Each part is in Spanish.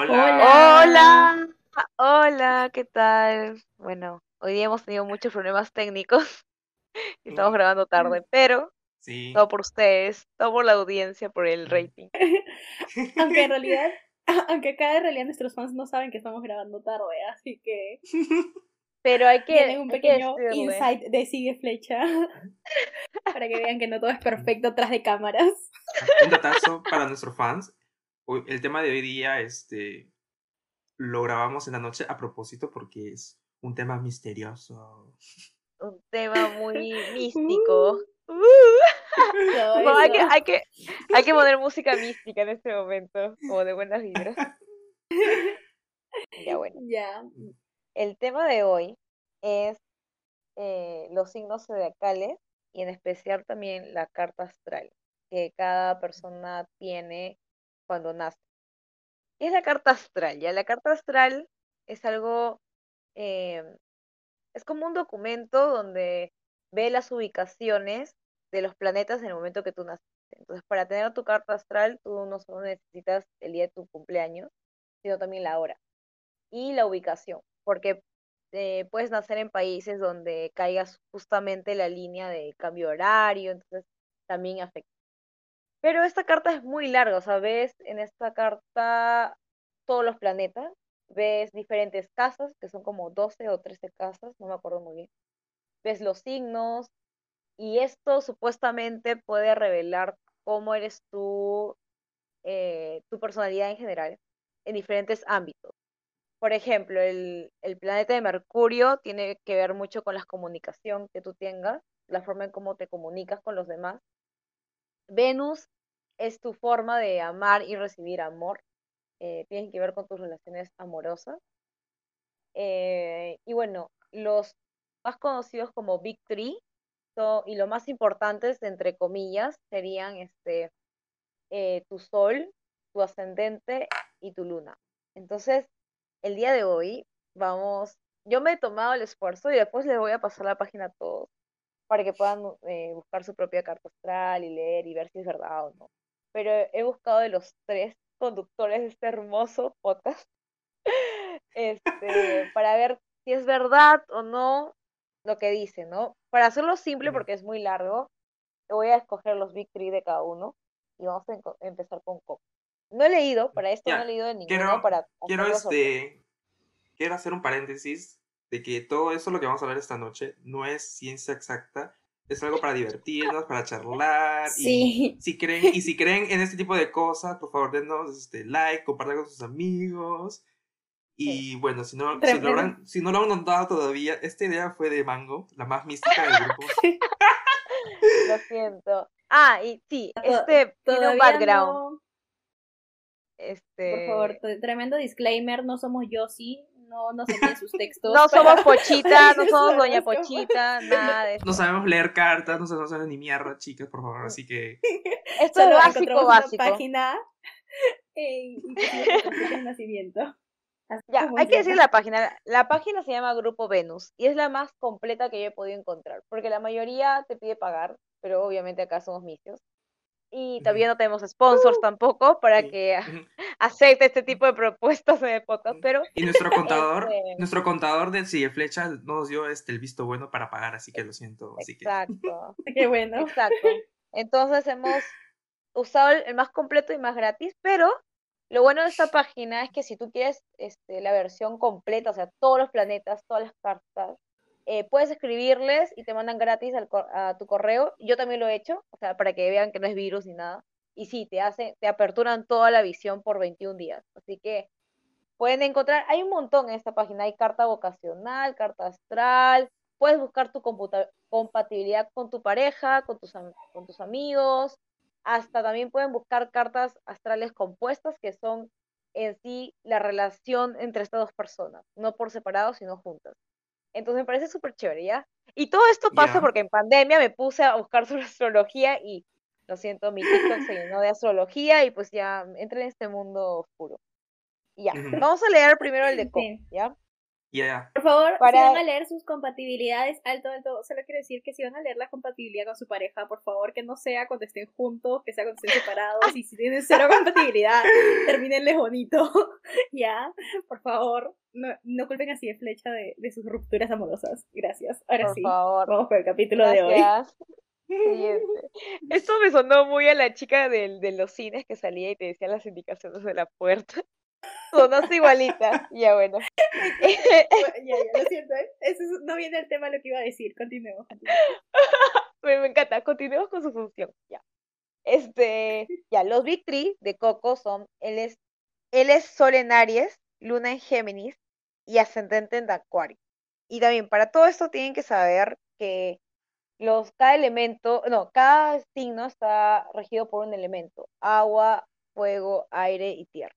Hola. Hola, hola, ¿qué tal? Bueno, hoy día hemos tenido muchos problemas técnicos y estamos Mm, grabando tarde, pero Sí. todo por ustedes, todo por la audiencia, por el Mm. rating. Aunque en realidad, aunque acá en realidad nuestros fans no saben que estamos grabando tarde, así que Pero hay que, tienen un pequeño insight de sigue flecha para que vean que no todo es perfecto tras de cámaras. Un datazo para nuestros fans. Hoy- El tema de hoy día, este, lo grabamos en la noche a propósito porque es un tema misterioso. un tema muy místico. Uh, Uh. No, hay, que, hay, que, hay que poner música mística en este momento, como de buenas vibras. Ya bueno. Ya. El tema de hoy es eh, los signos zodiacales y en especial también la carta astral que cada persona tiene cuando nace. ¿Qué es la carta astral? Ya la carta astral es algo, eh, es como un documento donde ve las ubicaciones de los planetas en el momento que tú naciste. Entonces, para tener tu carta astral, tú no solo necesitas el día de tu cumpleaños, sino también la hora y la ubicación, porque eh, puedes nacer en países donde caigas justamente la línea de cambio horario, entonces también afecta. Pero esta carta es muy larga, o sea, ves en esta carta todos los planetas, ves diferentes casas, que son como 12 o 13 casas, no me acuerdo muy bien. Ves los signos y esto supuestamente puede revelar cómo eres tú, eh, tu personalidad en general, en diferentes ámbitos. Por ejemplo, el, el planeta de Mercurio tiene que ver mucho con la comunicación que tú tengas, la forma en cómo te comunicas con los demás. Venus es tu forma de amar y recibir amor. eh, tiene que ver con tus relaciones amorosas. Eh, y bueno, los más conocidos como Big Three y los más importantes, entre comillas, serían este, eh, tu sol, tu ascendente y tu luna. Entonces, el día de hoy vamos, yo me he tomado el esfuerzo y después les voy a pasar la página a todos para que puedan eh, buscar su propia carta astral y leer y ver si es verdad o no. Pero he buscado de los tres conductores de este hermoso podcast este, para ver si es verdad o no lo que dice, ¿no? Para hacerlo simple, porque es muy largo, voy a escoger los Big Three de cada uno y vamos a empezar con Coco. No he leído, para esto no he leído de ninguno quiero, para quiero, este, quiero hacer un paréntesis de que todo eso lo que vamos a hablar esta noche no es ciencia exacta, es algo para divertirnos, para charlar y Sí. si creen y si creen en este tipo de cosas, por favor denos este like, compartan con sus amigos Sí. y bueno, si no si lo han, si no lo han notado todavía, esta idea fue de Mango, la más mística del grupo. Lo siento. Ah, y sí, este tiene un background. no. Este, Por favor, tremendo disclaimer, no somos Yossi, no nos envíen sus textos. no somos Pochita, no somos no Doña Pochita, nada de eso. No sabemos leer cartas, no sabemos hacer ni mierda, chicas, por favor, así que Esto es básico, encontramos una básico. página y nacimiento. Así Ya, hay que decir la página. La página se llama Grupo Venus y es la más completa que yo he podido encontrar, porque la mayoría te pide pagar, pero obviamente acá somos misios. Y todavía no tenemos sponsors tampoco para que acepte este tipo de propuestas el podcast, pero Y nuestro contador, Este- nuestro contador de Sigue Flecha no nos dio este, el visto bueno para pagar, así que lo siento. Así que exacto, Qué bueno. exacto. Entonces hemos usado el, el más completo y más gratis, pero lo bueno de esta página es que si tú quieres este, la versión completa, o sea, todos los planetas, todas las cartas, eh, puedes escribirles y te mandan gratis al a tu correo. Yo también lo he hecho, o sea, para que vean que no es virus ni nada. Y sí, te hace, te aperturan toda la visión por 21 días. Así que pueden encontrar, hay un montón en esta página, hay carta vocacional, carta astral, puedes buscar tu compatibilidad con tu pareja, con tus, con tus amigos, hasta también pueden buscar cartas astrales compuestas, que son en sí la relación entre estas dos personas, no por separado, sino juntas. Entonces me parece súper chévere, ¿ya? Y todo esto pasa porque en pandemia me puse a buscar sobre astrología y, lo siento, mi TikTok se llenó de astrología y pues ya entré en este mundo oscuro. Y ya, Ujú. vamos a leer primero el de Coco, Sí. ¿ya? Por favor, Para- si van a leer sus compatibilidades, alto, alto, solo quiero decir que si van a leer la compatibilidad con su pareja, por favor, que no sea cuando estén juntos, que sea cuando estén separados, y si tienen cero compatibilidad, terminenles bonito, ¿ya? Por favor, no, no culpen así de flecha de, de sus rupturas amorosas. Gracias. Ahora Por sí, favor. vamos con el capítulo de hoy. Gracias. Siguiente. Esto me sonó muy a la chica del, de los cines que salía y te decía las indicaciones de la puerta. Sonaste igualita. Ya bueno. Ya, ya, lo siento, ¿eh? Eso es- no viene el tema lo que iba a decir. Continuemos. continuemos. me, me encanta. Continuemos con su función. Ya. Este, ya, los Big Three de Coco son, él es, él es Sol en Aries, Luna en Géminis y Ascendente en Acuario. Y también para todo esto tienen que saber que los, cada elemento, no, cada signo está regido por un elemento, agua, fuego, aire y tierra.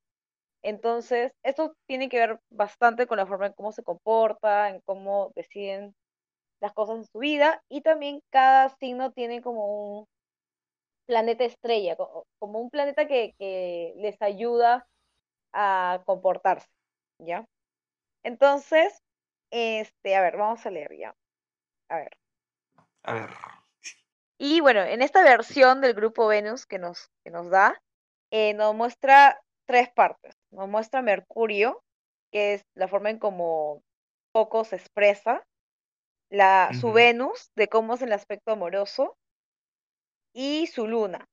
Entonces, esto tiene que ver bastante con la forma en cómo se comporta, en cómo deciden las cosas en su vida y también cada signo tiene como un planeta estrella, co- como un planeta que, que les ayuda a comportarse, ¿ya? Entonces, este, a ver, vamos a leer ya. A ver. A ver. Y bueno, en esta versión del grupo Venus que nos, que nos da, eh, nos muestra tres partes. Nos muestra Mercurio, que es la forma en cómo Coco se expresa, la, su. Venus, de cómo es el aspecto amoroso, y su Luna,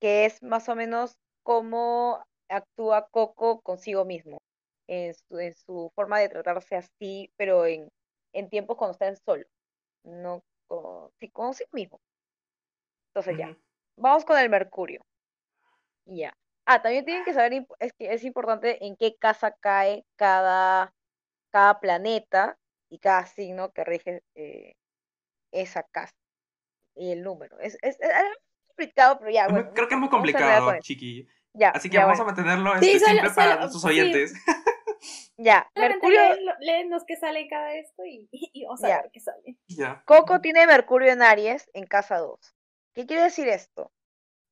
que es más o menos cómo actúa Coco consigo mismo, en su, en su forma de tratarse así, pero en, en tiempos cuando está en solo, no con, sí, consigo mismo. Entonces ya. Vamos con el Mercurio. Ya. Ah, también tienen que saber, es que es importante en qué casa cae cada, cada planeta y cada signo que rige eh, esa casa. Y el número. Es, es, complicado, pero ya, bueno. creo que es muy complicado, chiqui. Ya, Así que ya, vamos bueno. a mantenerlo Sí, este, solo- simple para solo- nuestros sí. oyentes. Ya, Mercurio, los que salen cada esto y, y vamos a Ya. ver qué sale. ya. Coco tiene Mercurio en Aries en casa 2. ¿Qué quiere decir esto?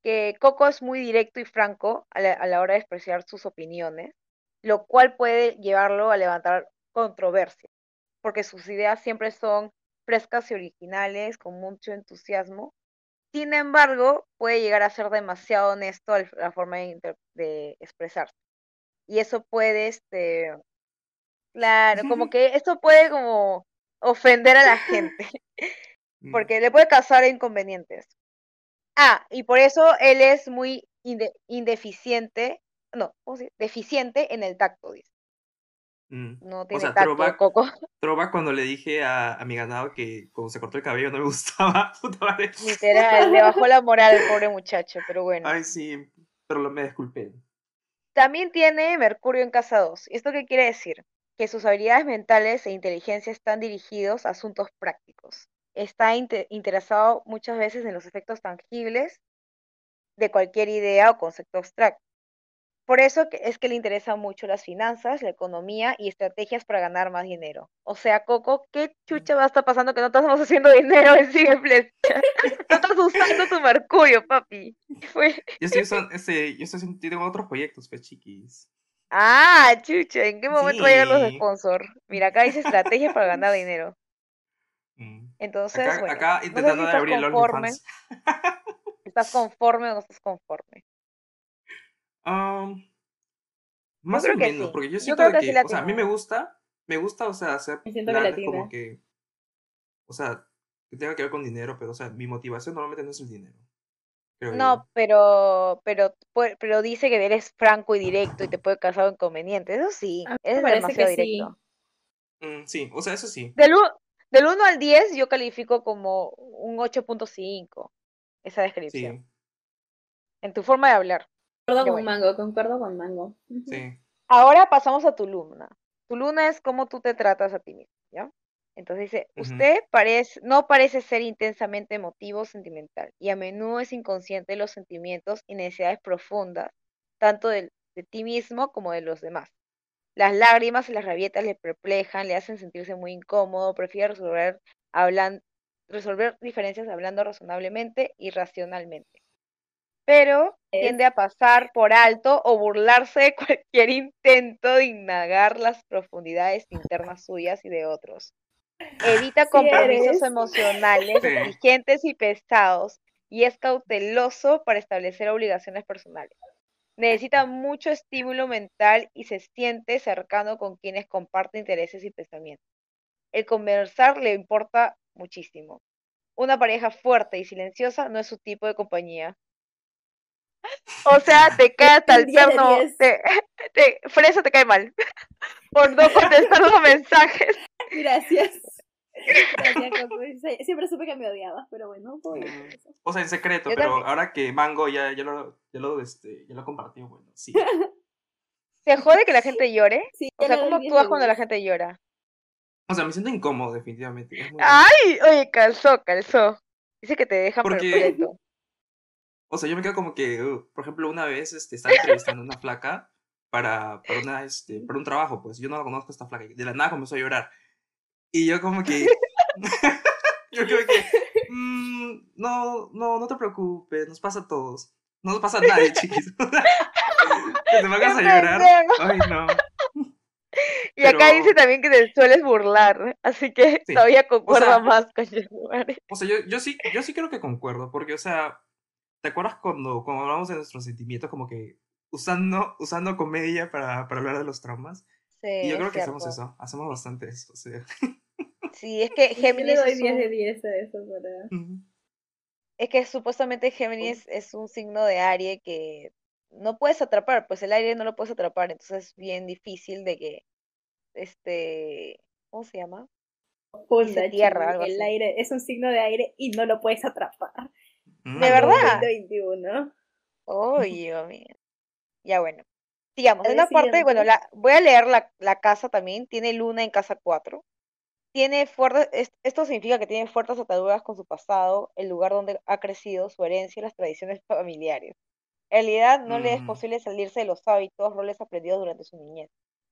Que Coco es muy directo y franco a la, a la hora de expresar sus opiniones, lo cual puede llevarlo a levantar controversia, porque sus ideas siempre son frescas y originales, con mucho entusiasmo. Sin embargo, puede llegar a ser demasiado honesto al- la forma de, de expresarse. Y eso puede, este, claro, como que esto puede como ofender a la gente Mm. porque le puede causar inconvenientes. Ah, y por eso él es muy inde- indeficiente, no, ¿cómo se dice? Deficiente en el tacto, dice. Mm. No tiene sea, tacto, throwback- Coco. Trova cuando le dije a, a mi ganado que cuando se cortó el cabello no me gustaba. Puta madre. Literal, le bajó la moral al pobre muchacho, pero bueno. Ay, sí, pero lo- me disculpé. También tiene Mercurio en casa 2. ¿Esto qué quiere decir? Que sus habilidades mentales e inteligencia están dirigidos a asuntos prácticos. Está inte- interesado muchas veces en los efectos tangibles de cualquier idea o concepto abstracto. Por eso es que le interesan mucho las finanzas, la economía y estrategias para ganar más dinero. O sea, Coco, ¿qué chucha va a estar pasando que no estamos haciendo dinero en Sigue Flecha? No estás usando tu Mercurio, papi. Fue... Yo estoy usando, este, yo estoy tengo otros proyectos, pues, chiquis. Ah, chucha, ¿en qué momento llegan los Sí. sponsors? Mira, acá dice estrategias para ganar dinero. Mm. Entonces, Acá, bueno, acá no sé intentando si de estás abrir el conforme. ¿estás conforme o no estás conforme? Um, más o menos, sí. porque yo siento de que o sea, a mí me gusta, me gusta, o sea, hacer Me siento que planes como que, o sea, que tenga que ver con dinero, pero, o sea, mi motivación normalmente no es el dinero. No, yo. pero, pero, pero dice que eres franco y directo y te puede causar inconvenientes. Eso sí, parece demasiado que sí. directo. Mm, sí, o sea, eso sí. Del, u- del 1 al 10 yo califico como un 8.5 esa descripción. Sí, En tu forma de hablar. Concuerdo con bueno. Mango, concuerdo con Mango. Sí. Ahora pasamos a tu luna. Tu luna es cómo tú te tratas a ti mismo, ¿ya? Entonces dice, usted parece, no parece ser intensamente emotivo o sentimental y a menudo es inconsciente de los sentimientos y necesidades profundas, tanto del- de, ti mismo como de los demás. Las lágrimas y las rabietas le perplejan, le hacen sentirse muy incómodo, prefiere resolver, hablan, resolver diferencias hablando razonablemente y racionalmente. pero Es- tiende a pasar por alto o burlarse de cualquier intento de indagar las profundidades internas suyas y de otros. Evita Sí compromisos eres. emocionales Sí. exigentes y pesados y es cauteloso para establecer obligaciones personales. Necesita mucho estímulo mental y se siente cercano con quienes comparte intereses y pensamientos. El conversar le importa muchísimo. Una pareja fuerte y silenciosa no es su tipo de compañía. O sea, te cae hasta el 10 de perno. 10. Te, te, Fresa te cae mal. Por no contestar los mensajes. Gracias. Siempre supe que me odiabas, pero bueno. O sea, en secreto, Yo pero también. ahora que Mango ya, ya lo, ya lo, este, ya lo compartió, bueno, sí. ¿Se jode que la gente llore? Sí, O sea, ¿cómo 10 actúas cuando la 10. gente llora? O sea, me siento incómodo, definitivamente. ¡Ay! Oye, calzó, calzó. Dice que te deja Porque- perpleto. O sea, yo me quedo como que, uh, por ejemplo, una vez este, estaba entrevistando a una flaca para, para, una, este, para un trabajo, pues yo no la conozco a esta flaca. y De la nada comenzó a llorar. Y yo como que... yo creo que... "Mm, no, no, no te preocupes, nos pasa a todos. No nos pasa a nadie, chiquis. que te pongas a ¡Qué llorar. Ay, no. Y acá dice también que te sueles burlar, así que Sí. todavía concuerda sea, más con Yasmari. O sea, yo, yo sí, yo sí creo que concuerdo, porque, o sea, ¿te acuerdas cuando, cuando hablamos de nuestros sentimientos, como que usando, usando comedia para, para hablar de los traumas? Sí, y yo es creo que hacemos eso, hacemos bastante eso, o sea. Sí, es que Yo le Géminis doy es 10 de un- 10 a eso para... es que supuestamente Géminis es un signo de Aries que no puedes atrapar, pues el aire no lo puedes atrapar, entonces es bien difícil de que este, ¿cómo se llama? Punta, tierra, algo El así. aire es un signo de aire y no lo puedes atrapar. Mm. ¿De verdad? 2021. Oye, Dios mío. Ya bueno. Sigamos. A En una parte, bueno, la, voy a leer la, la casa también. Tiene luna en casa 4. Tiene fuertes, es- esto significa que tiene fuertes ataduras con su pasado, el lugar donde ha crecido, su herencia y las tradiciones familiares. En realidad no le es posible salirse de los hábitos, roles aprendidos durante su niñez.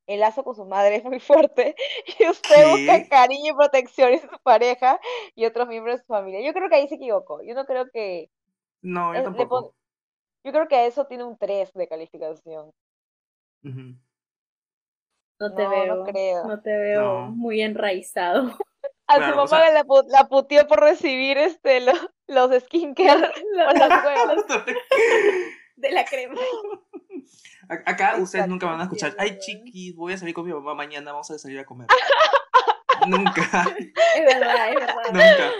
El lazo con su madre es muy fuerte y usted busca cariño y protección en su pareja y otros miembros de su familia. Yo creo que ahí se equivocó. Yo no creo que No, eh, yo le tampoco. yo creo que a eso tiene un 3 de calificación. Ujú. No te No, no veo. creo. No te veo No. muy enraizado. A Claro, su o mamá sea- la, pu- la puteó por recibir este los, los skincare Lo- los huevos. de la crema. Acá ustedes nunca van a escuchar, ay chiquis, voy a salir con mi mamá mañana, vamos a salir a comer. nunca, Es verdad, es verdad. nunca.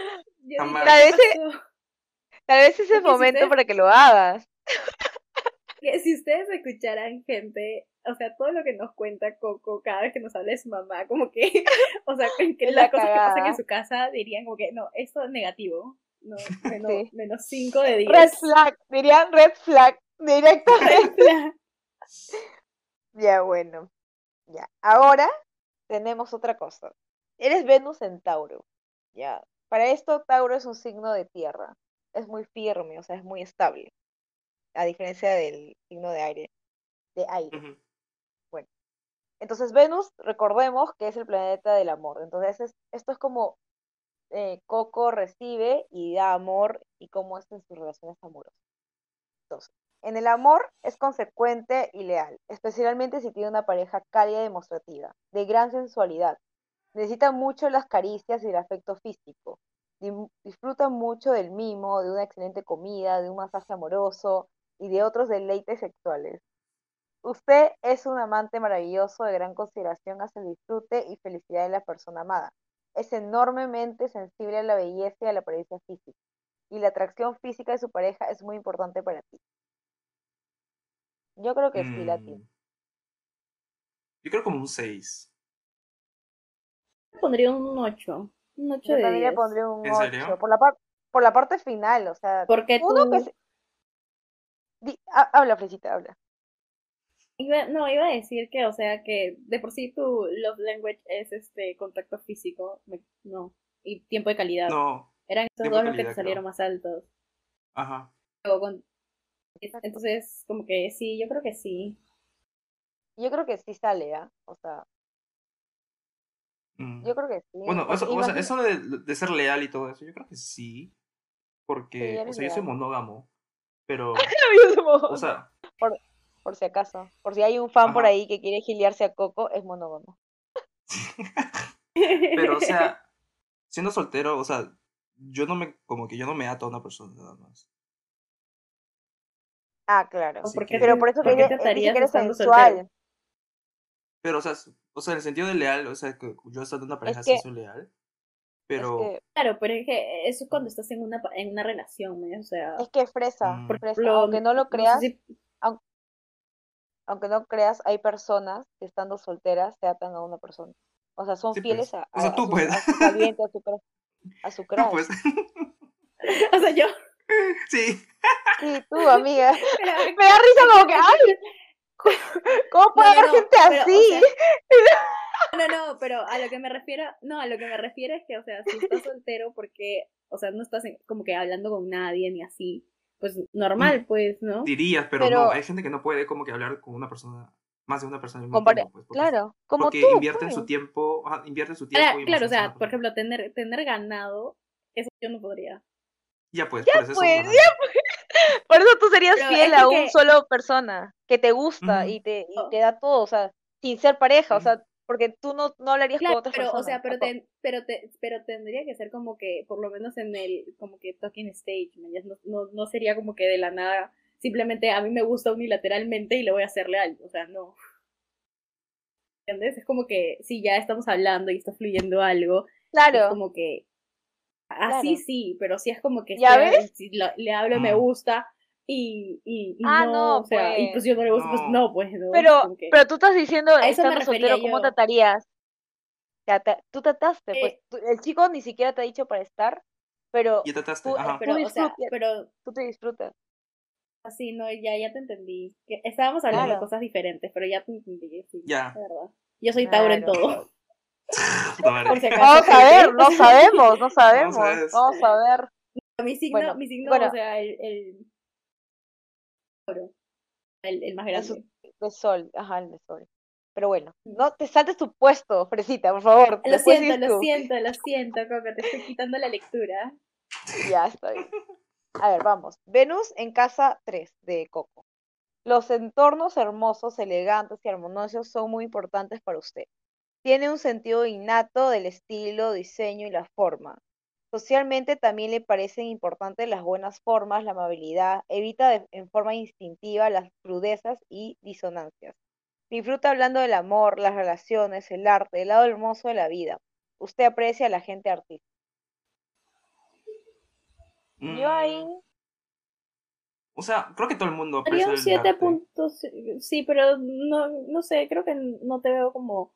Jamás. Tal vez ¿qué se- pasó? Tal vez es el si momento ustedes- para que lo hagas. que si ustedes escucharan gente, o sea, todo lo que nos cuenta Coco cada vez que nos habla de su mamá, como que, o sea, que las la cosas que pasan cagada. en su casa dirían como que, no, esto es negativo, no, menos, Sí. menos 5 de 10. Red flag, dirían red flag directamente. flag. Ya, bueno. Ya. Ahora tenemos otra cosa. Eres Venus en Tauro. Ya. Para esto, Tauro es un signo de tierra. Es muy firme, o sea, es muy estable. A diferencia del signo de aire. De aire. Entonces, Venus, recordemos que es el planeta del amor. Entonces, es- esto es como eh, Coco recibe y da amor y cómo es en sus relaciones amorosas. Entonces, en el amor es consecuente y leal, especialmente si tiene una pareja cálida y demostrativa, de gran sensualidad. Necesita mucho las caricias y el afecto físico. Disfruta mucho del mimo, de una excelente comida, de un masaje amoroso y de otros deleites sexuales. Usted es un amante maravilloso de gran consideración hacia el disfrute y felicidad de la persona amada. Es enormemente sensible a la belleza y a la apariencia física. Y la atracción física de su pareja es muy importante para ti. Yo creo que sí, la tiene. Mm. Yo creo como un 6. Pondría un 8, un 8 Yo de también le 10. pondría un ¿En serio? 8. Por la, par- por la parte final, o sea. Porque Uno tú, que se- Di- ha- habla, Fresita, habla. Iba- no, iba a decir que, o sea, que de por sí tu love language es este contacto físico, me- no, y tiempo de calidad. No, Eran estos dos los que te salieron creo. más altos. ajá. Luego con- Exacto. Entonces, como que sí, yo creo que sí. Yo creo que sí sale, ¿ah? O sea, Mm. yo creo que sí. Bueno, eso, o sea, eso de, de ser leal y todo eso, yo creo que sí. Porque, Sí, o sea, yo soy monógamo. Pero, o sea, por si acaso. Por si hay un fan por ahí que quiere giliarse a Coco, es monógamo. pero, o sea, siendo soltero, o sea, yo no me, como que yo no me ato a una persona nada más. Ah, claro. ¿Por que- Pero por eso por que ella- te dice que eres sensual. soltero? Pero, o sea, o sea, en el sentido de leal, o sea, que yo estando en una pareja que- sí soy leal. Pero, Es que, Claro, pero es que eso es cuando estás en una, pa- en una relación, ¿no? O sea, es que fresa, Mm. por ejemplo, Aunque no lo sé creas, si- aunque no creas, hay personas que estando solteras se atan a una persona. O sea, son Sí, fieles pues. a, O sea, a- a tú, su, a su caliente, a su crush. A su pues, o sea, yo, sí. Sí, tú, amiga. pero- Me da risa como que, ay, ¿cómo puede No, haber no, gente pero, o así? sea, No, no, pero a lo que me refiero, no, a lo que me refiero es que, o sea, si estás soltero porque, o sea, no estás en- como que hablando con nadie ni así, pues normal, pues, ¿no? Dirías, pero, Pero- no, hay gente que no puede como que hablar con una persona, más de una persona al mismo tiempo, pues, porque, Claro, como porque tú. invierten pues. su tiempo, invierten su tiempo Claro, y claro, o sea, por ejemplo, tener, tener ganado, eso yo no podría. Ya pues, por eso pues, ya ganadores. Por eso tú serías Pero fiel a un solo persona que te gusta y te, y Oh. te da todo, o sea, sin ser pareja, o sea, porque tú no, no hablarías con Claro, otras pero, personas. o sea, pero, ten- pero, te, pero tendría que ser como que, por lo menos en el, como que talking stage, ¿me no, no, no sería como que de la nada, simplemente a mí me gusta unilateralmente y le voy a hacerle algo, o sea, no. ¿Entiendes? Es como que si ya estamos hablando y está fluyendo algo, es Claro, como que así Claro. sí, pero si es como que ¿Ya estoy- ves? si lo- le hablo me Mm. gusta y, y, y Ah, no, no, o sea, y pues. pues yo no le gusto, pues No. pues no. pero, que- pero tú estás diciendo, estando soltero, ¿cómo yo. tratarías? Tú trataste, pues Eh. tú- el chico ni siquiera te ha dicho para estar, pero Ya trataste, tú- ajá. pero, o sea, disfrutas. pero tú te disfrutas. así, no, ya, ya te entendí. Que estábamos hablando Claro. de cosas diferentes, pero ya te entendí, sí, Ya. verdad. Yo soy Tauro en todo. Puta madre. Por si acaso. Vamos a ver, no sabemos, no sabemos. Vamos a ver. Vamos a ver. Mi signo, Bueno, mi signo, bueno. o sea, el, el El, el más grande. De sol, ajá, el de sol. Pero bueno, no te saltes tu puesto, Fresita, por favor. Lo siento, lo siento, lo siento, Coco, te estoy quitando la lectura. Ya está bien. A ver, vamos. Venus en casa 3 de Coco. Los entornos hermosos, elegantes y armoniosos son muy importantes para usted. Tiene un sentido innato del estilo, diseño y la forma. Socialmente también le parecen importantes las buenas formas, la amabilidad, evita de- en forma instintiva las crudezas y disonancias. Disfruta hablando del amor, las relaciones, el arte, el lado hermoso de la vida. Usted aprecia a la gente artística. Yo ahí Mm, O sea, creo que todo el mundo aprecia un el arte. 7.0, sí, pero no, no sé, creo que no te veo como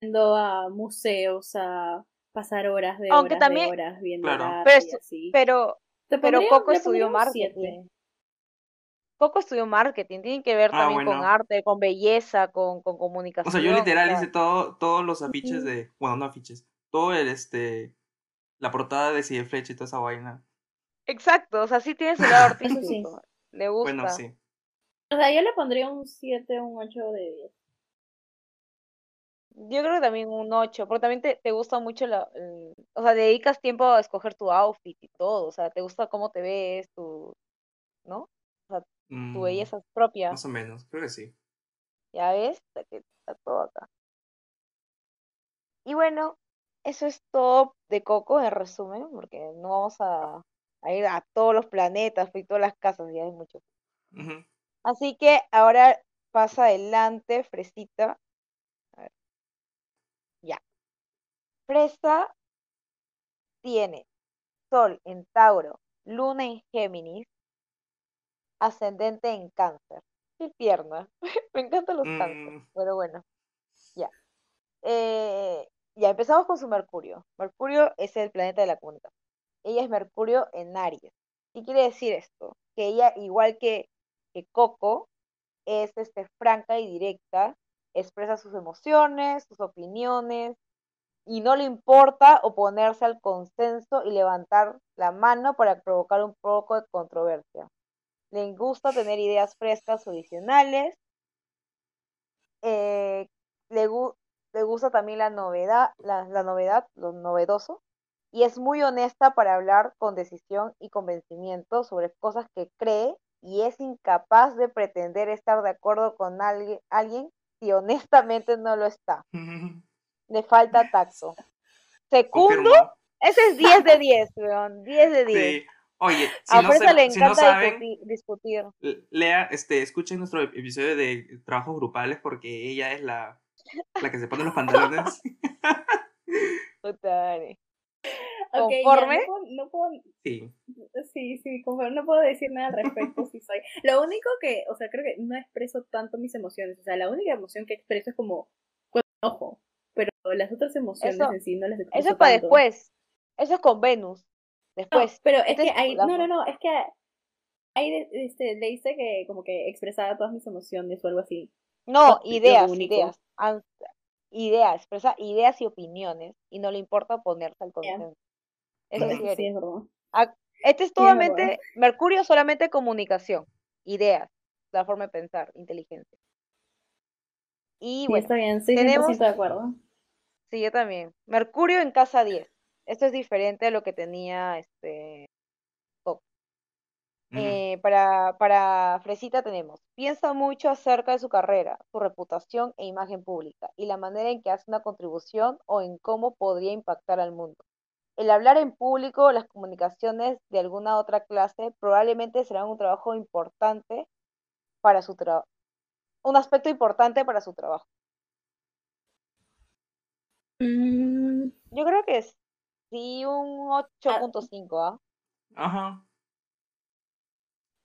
yendo a museos a pasar horas de Aunque horas también- de horas viendo Claro. arte Pero y esto- así. pero Pero Coco estudió marketing. Coco estudió marketing, tiene que ver Ah, también con arte, con belleza, con, con comunicación. O sea, yo literal hice todo, todos los afiches de. Bueno, no afiches. Todo el este. La portada de Cide Flecha y toda esa vaina. Exacto, o sea, sí tiene su lado Eso sí. artístico. Le gusta. Bueno, sí. O sea, yo le pondría un 7, un 8 de 10. Yo creo que también un 8, porque también te, te gusta mucho la, el- o sea, dedicas tiempo a escoger tu outfit y todo, o sea, te gusta cómo te ves, tu, ¿no? Tu Mm, belleza propia, Más o menos, creo que sí. ya ves, Está que está todo acá. Y bueno, eso es todo de Coco en resumen, porque no vamos a, a ir a todos los planetas y todas las casas, ya es mucho. Así que ahora pasa adelante, Fresita. A ver. Ya. Tiene Sol en Tauro, Luna en Géminis, ascendente en Cáncer. Qué tierna. Me encantan los cánceres. Mm, Pero bueno, ya. Eh, ya empezamos con su Mercurio. Mercurio es el planeta de la comunicación. Ella es Mercurio en Aries. ¿Qué quiere decir esto? Que ella, igual que, que Coco, es este, franca y directa, expresa sus emociones, sus opiniones, y no le importa oponerse al consenso y levantar la mano para provocar un poco de controversia. Le gusta tener ideas frescas, originales. eh, le, gu- le gusta también la novedad, la novedad, lo novedoso. y es muy honesta para hablar con decisión y convencimiento sobre cosas que cree y es incapaz de pretender estar de acuerdo con alguien, alguien si honestamente no lo está. Le falta tacto. Segundo, Confirmo. ese es 10 de 10, weón, 10 de 10. Sí. Oye, si A no, se- le si no encanta saben, discuti- discutir. lea, este, escuchen nuestro episodio de trabajos grupales porque ella es la, la que se pone los pantalones. Puta madre. Ok, ya, ¿Conforme? no puedo- no puedo Sí. Sí, sí, conforme no puedo decir nada al respecto, sí soy. Lo único que, o sea, creo que no expreso tanto mis emociones. O sea, la única emoción que expreso es como enojo. Pero las otras emociones Eso- en sí no las Eso es para tanto. después. Eso es con Venus. No, Después. pero es este que es hay, no, no, no, es que ahí este, leíste que como que expresaba todas mis emociones o algo así. No, ideas, ideas. Ideas, expresa ideas y opiniones. Y no le importa ponerse al consenso. Eso sí Sí, eres. es verdad. Este es Sí, es verdad. solamente, Mercurio solamente comunicación, ideas, la forma de pensar, inteligencia. Y Sí, bueno, está bien, estoy tenemos- 100% de acuerdo. sí, yo también. Mercurio en casa 10. Esto es diferente a lo que tenía este. Eh, para, para Fresita tenemos, piensa mucho acerca de su carrera, su reputación e imagen pública y la manera en que hace una contribución o en cómo podría impactar al mundo. El hablar en público o las comunicaciones de alguna otra clase probablemente serán un trabajo importante para su trabajo, un aspecto importante para su trabajo. Mm, Yo creo que es sí un 8.5, ¿ah? Ajá.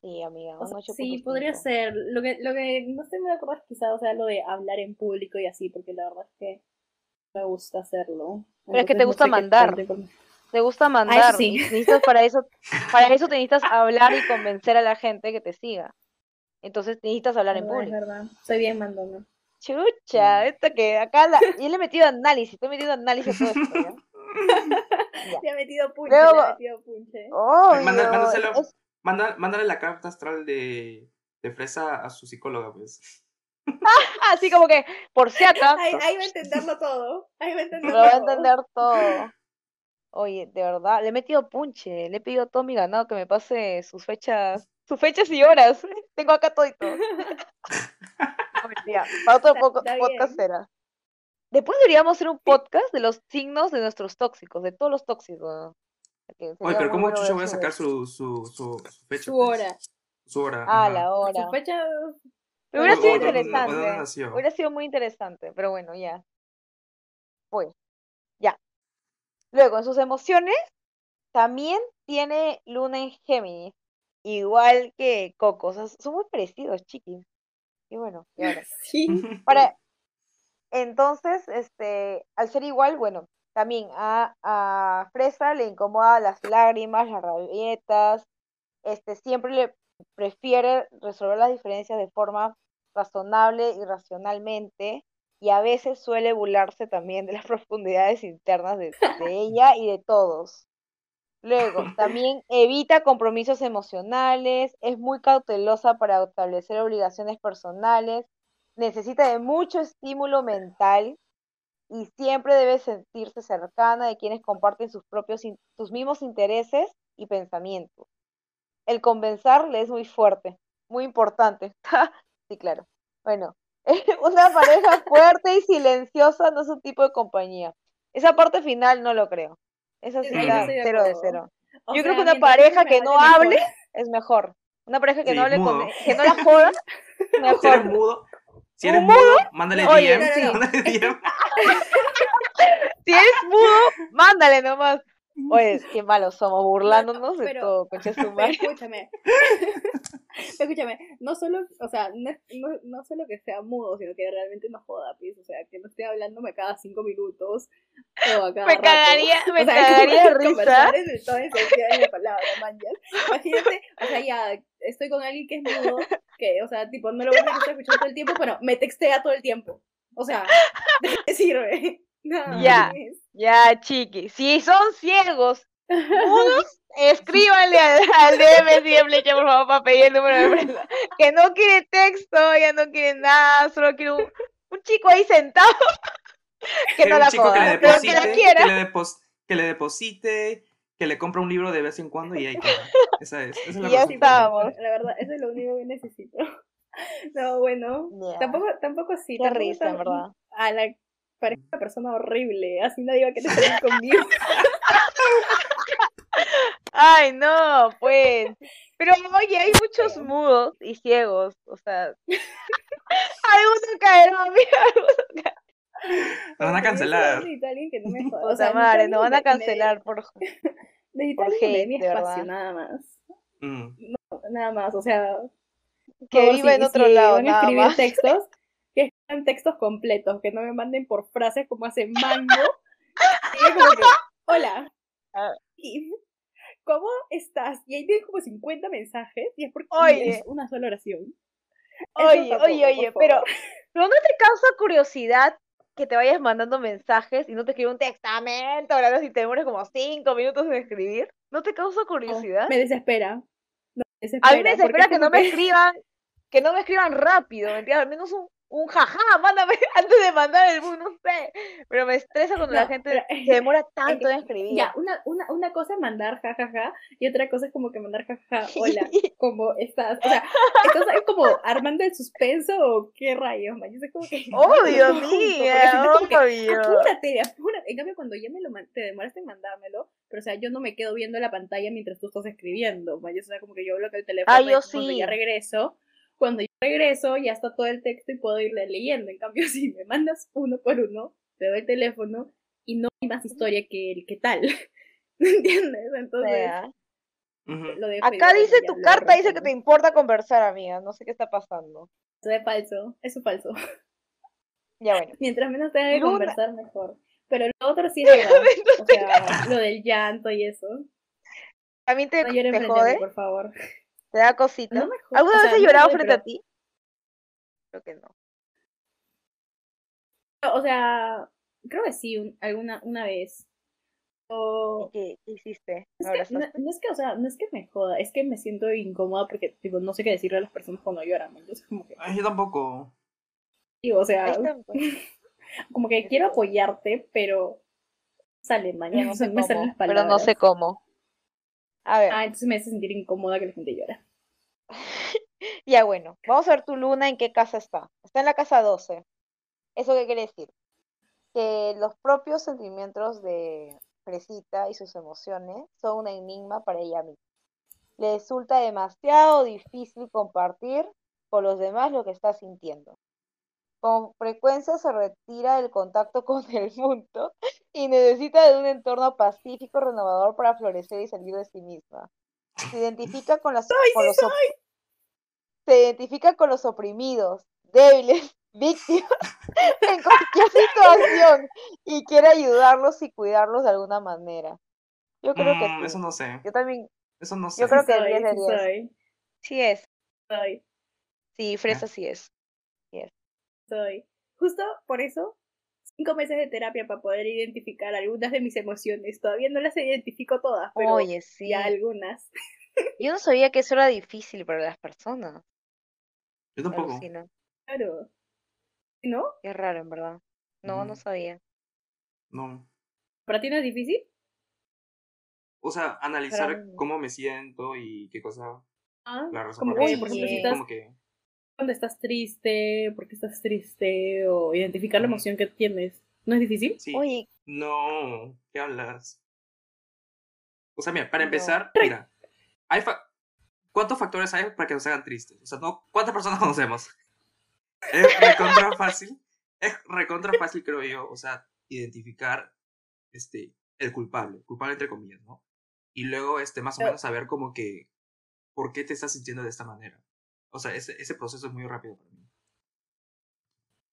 Sí, amiga, o un sea, sí, podría 8.5. ser. Lo que, lo que no estoy muy de acuerdo es quizá, o sea, lo de hablar en público y así, porque la verdad es que me gusta hacerlo. Pero es que te no gusta sé mandar. Te gusta mandar, sí. necesitas para eso, para eso te necesitas hablar y convencer a la gente que te siga. Entonces necesitas hablar en verdad, es público. verdad. Soy bien mandona. Chucha, esto que acá la, yo le he metido análisis, estoy metiendo análisis a todo esto, ¿ya? Ya. Le ha metido punche, Luego- le ha metido punche. Obvio, Manda- mándaselo. es- Manda- mándale la carta astral de, de fresa a su psicóloga, pues. así como que, por si acaso, Ahí, ahí va a entenderlo todo. Ahí va a lo entenderlo va a todo. entender todo. Oye, de verdad, le he metido punche, le he pedido a todo mi ganado que me pase sus fechas, sus fechas y horas. Tengo acá todo y todo. No, mentira, para otro Está- poco, está podcast será. Después deberíamos hacer un podcast de los signos de nuestros tóxicos, de todos los tóxicos. Oye, pero ¿cómo chucha voy a sacar su, su, su, su fecha? Su pues? hora. Su hora. Ah, ajá. la hora. Su fecha. Pero hubiera sido interesante. Hubiera sido muy interesante, pero bueno, ya. Pues, ya. Luego, en sus emociones, también tiene Luna en Géminis, igual que Coco. O sea, son muy parecidos, chiquis. Y bueno, y ahora. Sí. Para, entonces, este, al ser igual, bueno, también a, a Fresa le incomoda las lágrimas, las rabietas, este, siempre le prefiere resolver las diferencias de forma razonable y racionalmente, y a veces suele burlarse también de las profundidades internas de, de ella y de todos. Luego, también evita compromisos emocionales, es muy cautelosa para establecer obligaciones personales, necesita de mucho estímulo mental y siempre debe sentirse cercana de quienes comparten sus propios, sus mismos intereses y pensamientos. El convencer le es muy fuerte, muy importante. sí, claro. Bueno, una pareja fuerte y silenciosa no es un tipo de compañía. Esa parte final no lo creo. Esa sí está cero de cero. O Yo creo que una pareja que no hable, mejor. es mejor. Una pareja que Sí, no hable con, que no la joda, Si eres mejor. mudo, si ¿Un eres mudo, mándale Oye, DM. sí. Mándale DM. Si eres mudo, mándale nomás. Oye, qué malos somos, burlándonos de pero- todo, madre. escúchame. escúchame, no solo, o sea, no, no, no solo que sea mudo, sino que realmente no joda, pues, o sea, que no esté hablándome cada cinco minutos o a cada Me rato. cagaría, me O sea, cagaría de risa. en el de la palabra. Imagínate, o sea, ya estoy con alguien que es mudo, que, o sea, tipo, no lo voy a escuchando todo el tiempo, pero me textea todo el tiempo. O sea, ¿de qué sirve? No, Ya. es- Ya, chiqui, si son ciegos, mudos, escríbanle al, al DM siempre, ya, por favor, para pedir el número de prensa. Que no quiere texto, ya no quiere nada, solo quiere un, un chico ahí sentado que Quiero no un la chico que le joda, pero que la deposite, quiera. que le, depos- que le deposite, que le compre un libro de vez en cuando y ahí queda. Esa es. Esa es la Y ya razón. estábamos. La verdad, eso es lo único que necesito. No, bueno, Ya. tampoco, tampoco sí. Qué tampoco risa, en verdad. A la parece una persona horrible, así nadie va a querer salir conmigo. Ay, no, pues. Pero oye, hay muchos mudos y ciegos, o sea. Alguno caerá, amiga. Lo van a cancelar. necesito a alguien que no me joda. O sea, madre, nos van a cancelar por. Necesito por hate, mi de espacio, verdad. nada más. Mm. Nada más, o sea. Que viva si- en otro si lado, van a nada escribir más. textos, que escriban textos completos, que no me manden por frases como hace Mango. Y es como que, hola. Ah. Y, ¿Cómo estás? Y ahí tienes como 50 mensajes y es porque Oye. es una sola oración. Oye, tampoco, oye, oye, pero, ¿no te causa curiosidad que te vayas mandando mensajes y no te escribe un testamento, ¿verdad? Si te demoras como cinco minutos en escribir? ¿No te causa No, curiosidad? me desespera. No, me A mí me desespera, desespera que no me escriban, que no me escriban rápido, ¿me entiendes? Al menos un, un jaja, mándame antes de mandar el book, no sé. Pero me estresa cuando la No, gente pero- se demora tanto en escribir. Ya, una, una, una cosa es mandar jajaja y otra cosa es como que mandar jajaja, hola, ¿cómo estás? O sea, entonces es como armando el suspenso o qué rayos, man. Yo sé como que. Obvio, mía, obvio. Apúrate, apúrate. En cambio, cuando ya me lo te demoraste en mandármelo, pero o sea, yo no me quedo viendo la pantalla mientras tú estás escribiendo, man. O sea, como que yo bloqueo el teléfono Ah, y yo cuando sí. ya regreso, cuando yo regreso ya está todo el texto y puedo irle leyendo. En cambio, si me mandas uno por uno, te doy el teléfono y no hay más historia que el que tal. ¿Entiendes? Entonces, lo acá dice tu carta, dice que te importa conversar, amiga. No sé qué está pasando. Eso es falso, eso es falso. Ya bueno. Mientras menos tenga que Luna. conversar, mejor. Pero lo otro sí es verdad. O sea, lo del llanto y eso. ¿También te, No te a mí, jode? por favor. ¿Te da cosita? No ¿Alguna o vez sea, has llorado frente a ti? Creo que no. O sea, creo que sí, un- alguna una vez. O- ¿Qué, qué hiciste? ¿Me es que, no, es que, o sea, no es que me joda, es que me siento incómoda porque, tipo, no sé qué decirle a las personas cuando lloran. Entonces, como que, Ay, yo tampoco. digo, o sea, como que quiero apoyarte, pero sale Pero mañana, no sé me salen cómo. las Pero no sé cómo. A ver, Ah, entonces me hace sentir incómoda que la gente llora. ya bueno. Vamos a ver tu luna en qué casa está. Está en la casa 12. ¿Eso qué quiere decir? Que los propios sentimientos de Fresita y sus emociones son un enigma para ella misma. Le resulta demasiado difícil compartir con los demás lo que está sintiendo. Con frecuencia se retira del contacto con el mundo y necesita de un entorno pacífico, renovador para florecer y salir de sí misma. Se identifica con, las, con los op- se identifica con los oprimidos, débiles, víctimas en cualquier situación y quiere ayudarlos y cuidarlos de alguna manera. Yo creo que Mm, sí. eso no sé. Yo también, Eso no sé. yo creo que soy, 10 de sí 10. soy, Sí es, soy. sí, fresa sí es. Soy. Justo por eso, cinco meses de terapia para poder identificar algunas de mis emociones. Todavía no las identifico todas, pero Oye, sí. ya algunas. Yo no sabía que eso era difícil para las personas. Yo tampoco. Alucina. Claro. ¿No? Qué raro, en verdad. No, no Ujú. sabía. No. ¿Para ti no es difícil? O sea, analizar Para cómo me siento y qué cosa. Ah, La razón como por ejemplo, si estás como que. Cuando estás triste, por qué estás triste, o identificar la emoción que tienes. ¿No es difícil? Sí. Oye, No, ¿qué hablas? O sea, mira, para No. empezar, mira, hay fa- ¿cuántos factores hay para que nos hagan tristes? O sea, no, ¿cuántas personas conocemos? Es recontra fácil, es recontra fácil, creo yo, o sea, identificar este, el culpable, culpable entre comillas, ¿no? Y luego, este, más o menos saber como que, ¿por qué te estás sintiendo de esta manera? O sea, ese, ese proceso es muy rápido para mí.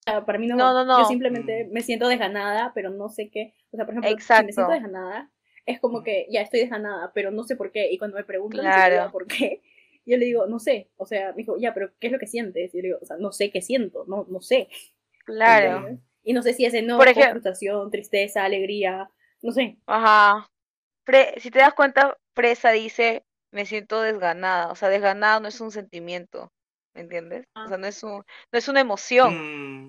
O sea, para mí no. No, no, no. Yo simplemente Mm. me siento desganada, pero no sé qué. O sea, por ejemplo, si me Exacto. siento desganada, es como que ya estoy desganada, pero no sé por qué. Y cuando me preguntan Claro. por qué, yo le digo, no sé. O sea, me dijo, ya, pero ¿qué es lo que sientes? Y yo le digo, o sea, no sé qué siento, no, no sé. claro. Y no sé si es enojo, ejemplo- frustración, tristeza, alegría, no sé. Ajá. Fre- si te das cuenta, Fresa dice, me siento desganada. O sea, desganada no es un sentimiento, ¿me entiendes? O Ah. sea, no es un, no es una emoción. Mm,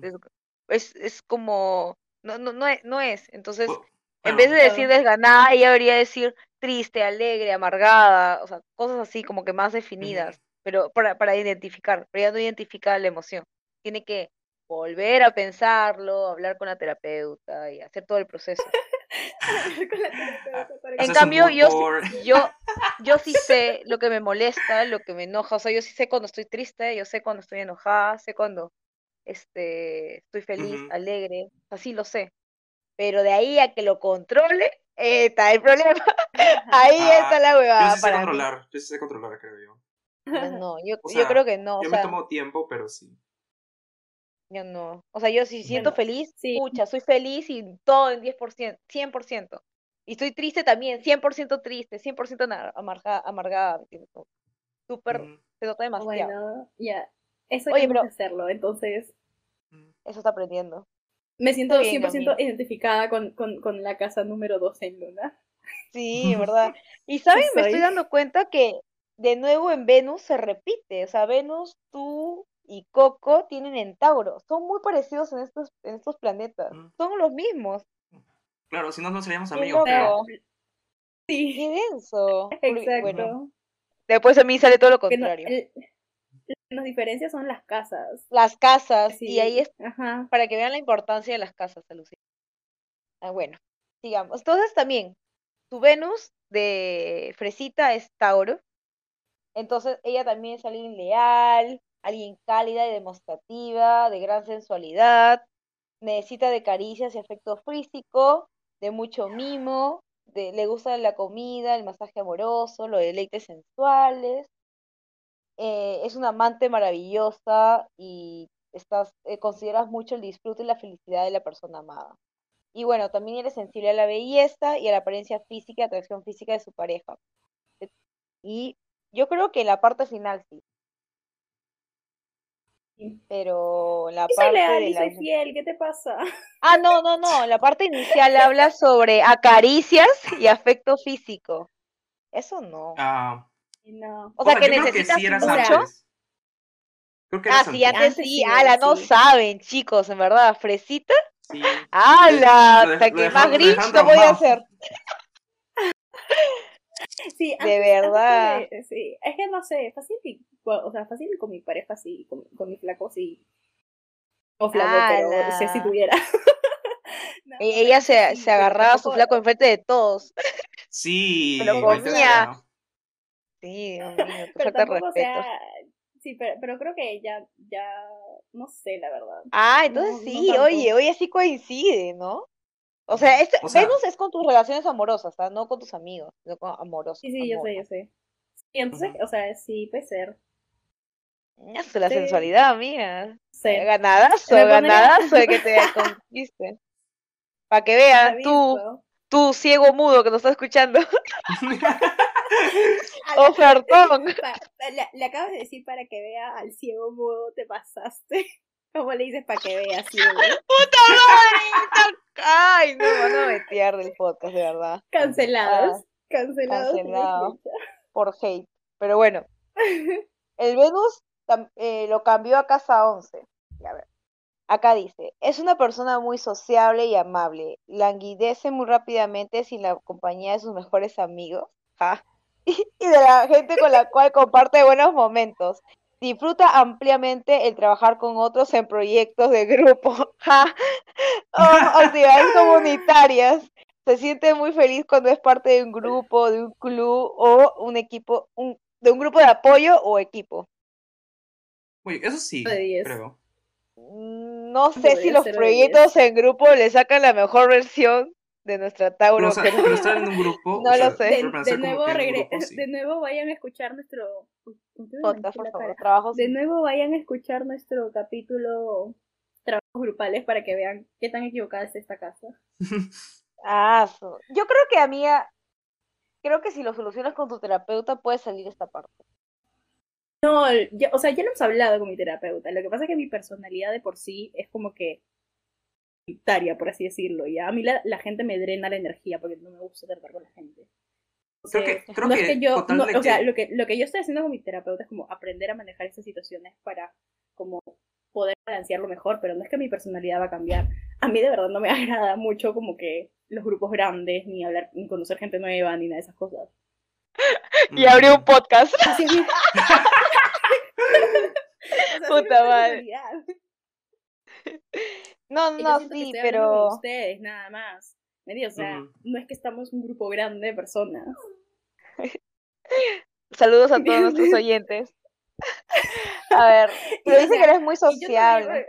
Es, es, como, no, no, no es, no es. Entonces, En vez de decir desganada, ella debería decir triste, alegre, amargada, o sea, cosas así como que más definidas, pero para, para identificar, pero ella no identifica la emoción. Tiene que volver a pensarlo, hablar con la terapeuta y hacer todo el proceso. Que- En cambio, yo, sí- yo, yo sé lo que me molesta, lo que me enoja, o sea, yo sí sé cuando estoy triste, yo sé cuando estoy enojada, sé cuando este, estoy feliz, Ujú. alegre, así lo sé. Pero de ahí a que lo controle, eh, está el problema. Ahí Ah, está la Yo huevada sí sé para mí. controlar, yo sí sé controlar, creo yo. Yo no, yo, O yo creo que no, o Yo me sea, tomo tiempo, pero sí. Yo no. O sea, yo si siento Bueno, feliz, sí. pucha, soy feliz y todo en 10%, 100%. Y estoy triste también, 100% triste, 100% ana- amarga, amargada, Súper, Ujú, se nota demasiado. Bueno, ya. Eso pero- que hacerlo, entonces ujú. Eso está aprendiendo. me siento bien, 100% amiga. identificada con, con, con la casa número 2 en Luna. Sí, ¿verdad? Y saben, me estoy dando cuenta que de nuevo en Venus se repite. O sea, Venus, tú y Coco tienen en Tauro. Son muy parecidos en estos, en estos planetas. Mm. Son los mismos. Claro, si no, no seríamos amigos, creo. loco. Sí, Qué denso. Exacto. Bueno, después a mí sale todo lo Que no- contrario. el- lo que nos diferencia son las casas. Las casas, Sí, y ahí es Ajá. para que vean la importancia de las casas, Alucina. Ah, bueno, sigamos. Entonces también, su Venus de Fresita es Tauro. Entonces ella también es alguien leal, alguien cálida y demostrativa, de gran sensualidad. Necesita de caricias y afecto físico, de mucho mimo, de, le gusta la comida, el masaje amoroso, los deleites sensuales. Eh, es una amante maravillosa y estás, eh, consideras mucho el disfrute y la felicidad de la persona amada. Y bueno, también eres sensible a la belleza y a la apariencia física y atracción física de su pareja. Y yo creo que la parte final Sí. Pero la parte leal de y la... soy fiel, ¿qué te pasa? Ah, no, no, no, la parte inicial habla sobre acaricias y afecto físico. Eso no. Ah, No. O sea, que necesitas sí eras mucho. antes. Creo que Ah, sí, antes. sí, sí, ala, no sí. saben, chicos, en verdad, fresita, Sí. ala, hasta que más grinch no voy a hacer. Sí, De antes- antes verdad. de- sí, es que no sé, fácil, y- o sea, fácil con mi pareja, sí, con, con mi flaco, sí. O flaco, pero si así Ala. tuviera. No, E- Ella se, sí, se agarraba a su flaco enfrente de todos. Sí, lo. Sí, Dios mío, qué Pero tampoco, o respeto. sea, sí, pero, pero creo que ya, ya, no sé, la verdad. Ah, entonces no, no sí, oye, oye, sí coincide, ¿no? O sea, este, O sea- Venus es con tus relaciones amorosas, ¿ah? No con tus amigos, sino con amorosos. Sí, sí, yo sé, yo sé. Y entonces, o sea, sí, puede ser. Eso, la Sí. sensualidad, amiga. Sí. Ganadazo, ganadazo de que te conquiste. Para que veas, tú, tú ciego mudo que nos está escuchando. La- Ofertón. le, le acabas de decir para que vea al ciego mudo, te pasaste. ¿Cómo le dices para que vea ciego? ¡Puta madre! Ay, no, van a metear del podcast, de verdad. Cancelados. Cancelados. sin cancelado. fecha. Por hate. Pero bueno, el Venus eh, lo cambió a casa 11. Y a ver. Acá dice, es una persona muy sociable y amable. Languidece muy rápidamente sin la compañía de sus mejores amigos. ja, Y, y de la gente con la cual comparte buenos momentos. Disfruta ampliamente el trabajar con otros en proyectos de grupo. ja, o actividades comunitarias. Se siente muy feliz cuando es parte de un grupo, de un club o un equipo, un- de un grupo de apoyo o equipo. Uy, eso sí, creo. No sé si los proyectos en grupo le sacan la mejor versión de nuestra Tauro. Pero, o sea, pero- pero estar en un grupo. No o sea, lo sé. De, nuevo, regre- grupo, sí. de nuevo vayan a escuchar nuestro. Uy, ¿por qué me Podcast, por favor, trabajos. De nuevo vayan a escuchar nuestro capítulo trabajos grupales para que vean qué tan equivocada es esta casa. Ah, yo creo que amiga, creo que si lo solucionas con tu terapeuta puede salir esta parte. No, ya- o sea, ya lo hemos hablado con mi terapeuta. Lo que pasa es que mi personalidad de por sí es como que solitaria, por así decirlo. Y a mí la, la gente me drena la energía porque no me gusta tratar con la gente. Creo que, creo no que, es que yo, no, o sea, lo que, lo que yo estoy haciendo con mi terapeuta es como aprender a manejar estas situaciones para como poder balancearlo mejor, pero no es que mi personalidad va a cambiar. a mí de verdad no me agrada mucho como que los grupos grandes, ni hablar, ni conocer gente nueva, ni nada de esas cosas. Y abrió un podcast. Así es mi- O sea, Puta madre. No, no, sí, pero ustedes, nada más. O sea, no es que estamos un grupo grande de personas. saludos a todos nuestros oyentes. A ver, pero dice que eres muy sociable.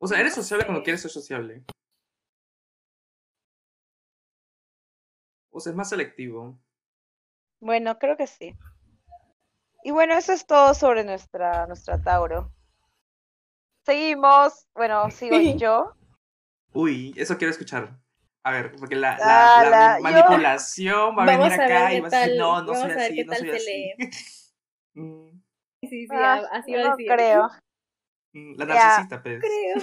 O sea, eres sociable cuando quieres ser sociable. O sea, es más selectivo. Bueno, creo que sí. Y bueno, eso es todo sobre nuestra, nuestra Tauro. Seguimos, bueno, sigo yo. Uy, eso quiero escuchar. A ver, porque la, la- Ah, la la- yo- manipulación va a venir a acá qué y va a decir, tal- no, no soy a así, no soy así. Sí, sí, Ah, así yo va a no decir. creo. mm, La Ya. narcisista, pues. Creo.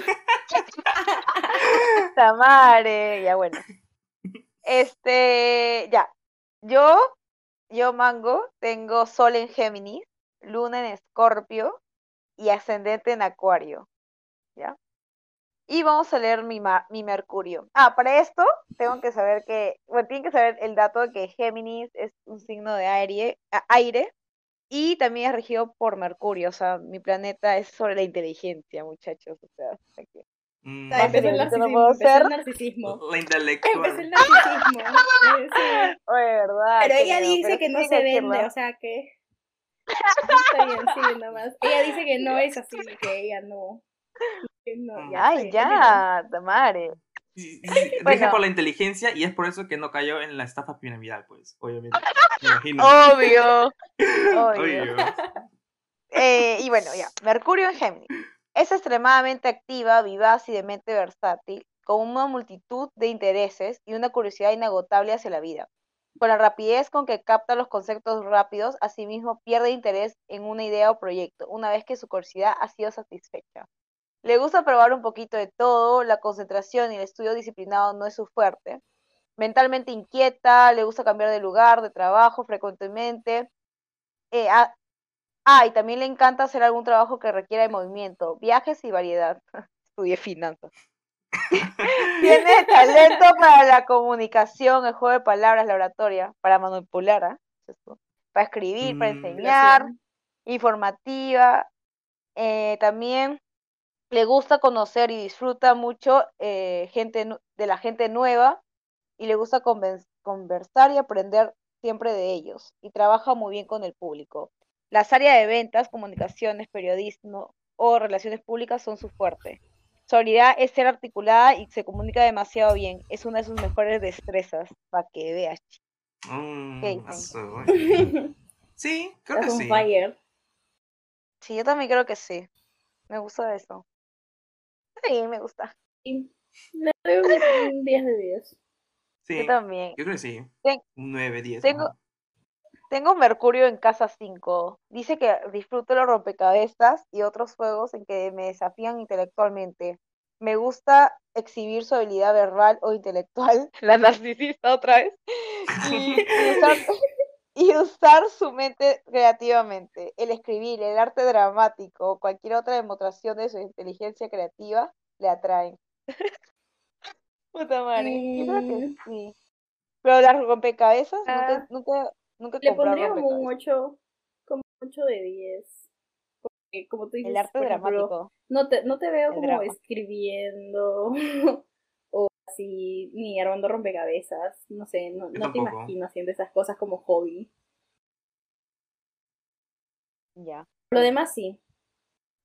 Tamare, ya bueno. Este, ya. Yo, yo Mango, tengo Sol en Géminis, Luna en Escorpio y Ascendente en Acuario. ¿Ya? Y vamos a leer mi, ma- mi Mercurio. Ah, para esto tengo que saber que, bueno, tienen que saber el dato de que Géminis es un signo de aire, aire y también es regido por Mercurio. O sea, mi planeta es sobre la inteligencia, muchachos. O sea, aquí. Mm, Empezó el no narcisismo. puedo Empezó ser. el narcisismo. La el intelectual. narcisismo. Sí. Oye, ¿verdad? Pero ella dice pero que no se vende, o sea que. Está bien, sí, nomás. Ella dice que no es así, que ella no. No, ya, está Ay, ya, Tamare. Sí, sí, sí, Rige Bueno. por la inteligencia y es por eso que no cayó en la estafa piramidal, pues, obviamente. Me imagino. Obvio. Obvio. Obvio. Eh, y bueno, ya. Mercurio en Géminis. Es extremadamente activa, vivaz y de mente versátil, con una multitud de intereses y una curiosidad inagotable hacia la vida. Con la rapidez con que capta los conceptos rápidos, asimismo pierde interés en una idea o proyecto, una vez que su curiosidad ha sido satisfecha. Le gusta probar un poquito de todo, la concentración y el estudio disciplinado no es su fuerte. Mentalmente inquieta, le gusta cambiar de lugar, de trabajo frecuentemente. Eh, ah, ah, y también le encanta hacer algún trabajo que requiera de movimiento, viajes y variedad. Estudié finanzas. Tiene talento para la comunicación, el juego de palabras, la oratoria, para manipular. Eso. para escribir, para Mm. enseñar, informativa. eh, también le gusta conocer y disfruta mucho eh, gente de la gente nueva y le gusta conversar y aprender siempre de ellos y trabaja muy bien con el público. Las áreas de ventas, comunicaciones, periodismo o relaciones públicas son su fuerte. Su habilidad es ser articulada y se comunica demasiado bien. Es una de sus mejores destrezas, para que veas. Mm. Sí, creo que Estás on sí. fire. Sí, yo también creo que sí. Me gusta eso. Sí, me gusta. Sí. Le doy un, un 10 de 10. Sí, Yo también. yo creo que sí. Ten- Un 9, 10. tengo-. Tengo Mercurio en casa 5. Dice que disfruto los rompecabezas y otros juegos en que me desafían intelectualmente. Me gusta exhibir su habilidad verbal o intelectual, la narcisista otra vez, y, y usar, su mente creativamente. El escribir, el arte dramático o cualquier otra demostración de su inteligencia creativa le atraen. Puta madre, yo creo que Mm. sí. Pero las rompecabezas, Ah. nunca, nunca, nunca Le pondría como un rompecabezas. 8, como un 8 de 10. Porque, como tú dices, El arte ejemplo, dramático. no te, no te veo el como drama. escribiendo así, ni armando rompecabezas. No sé, no, no te imagino haciendo esas cosas como hobby. Ya, Lo demás sí.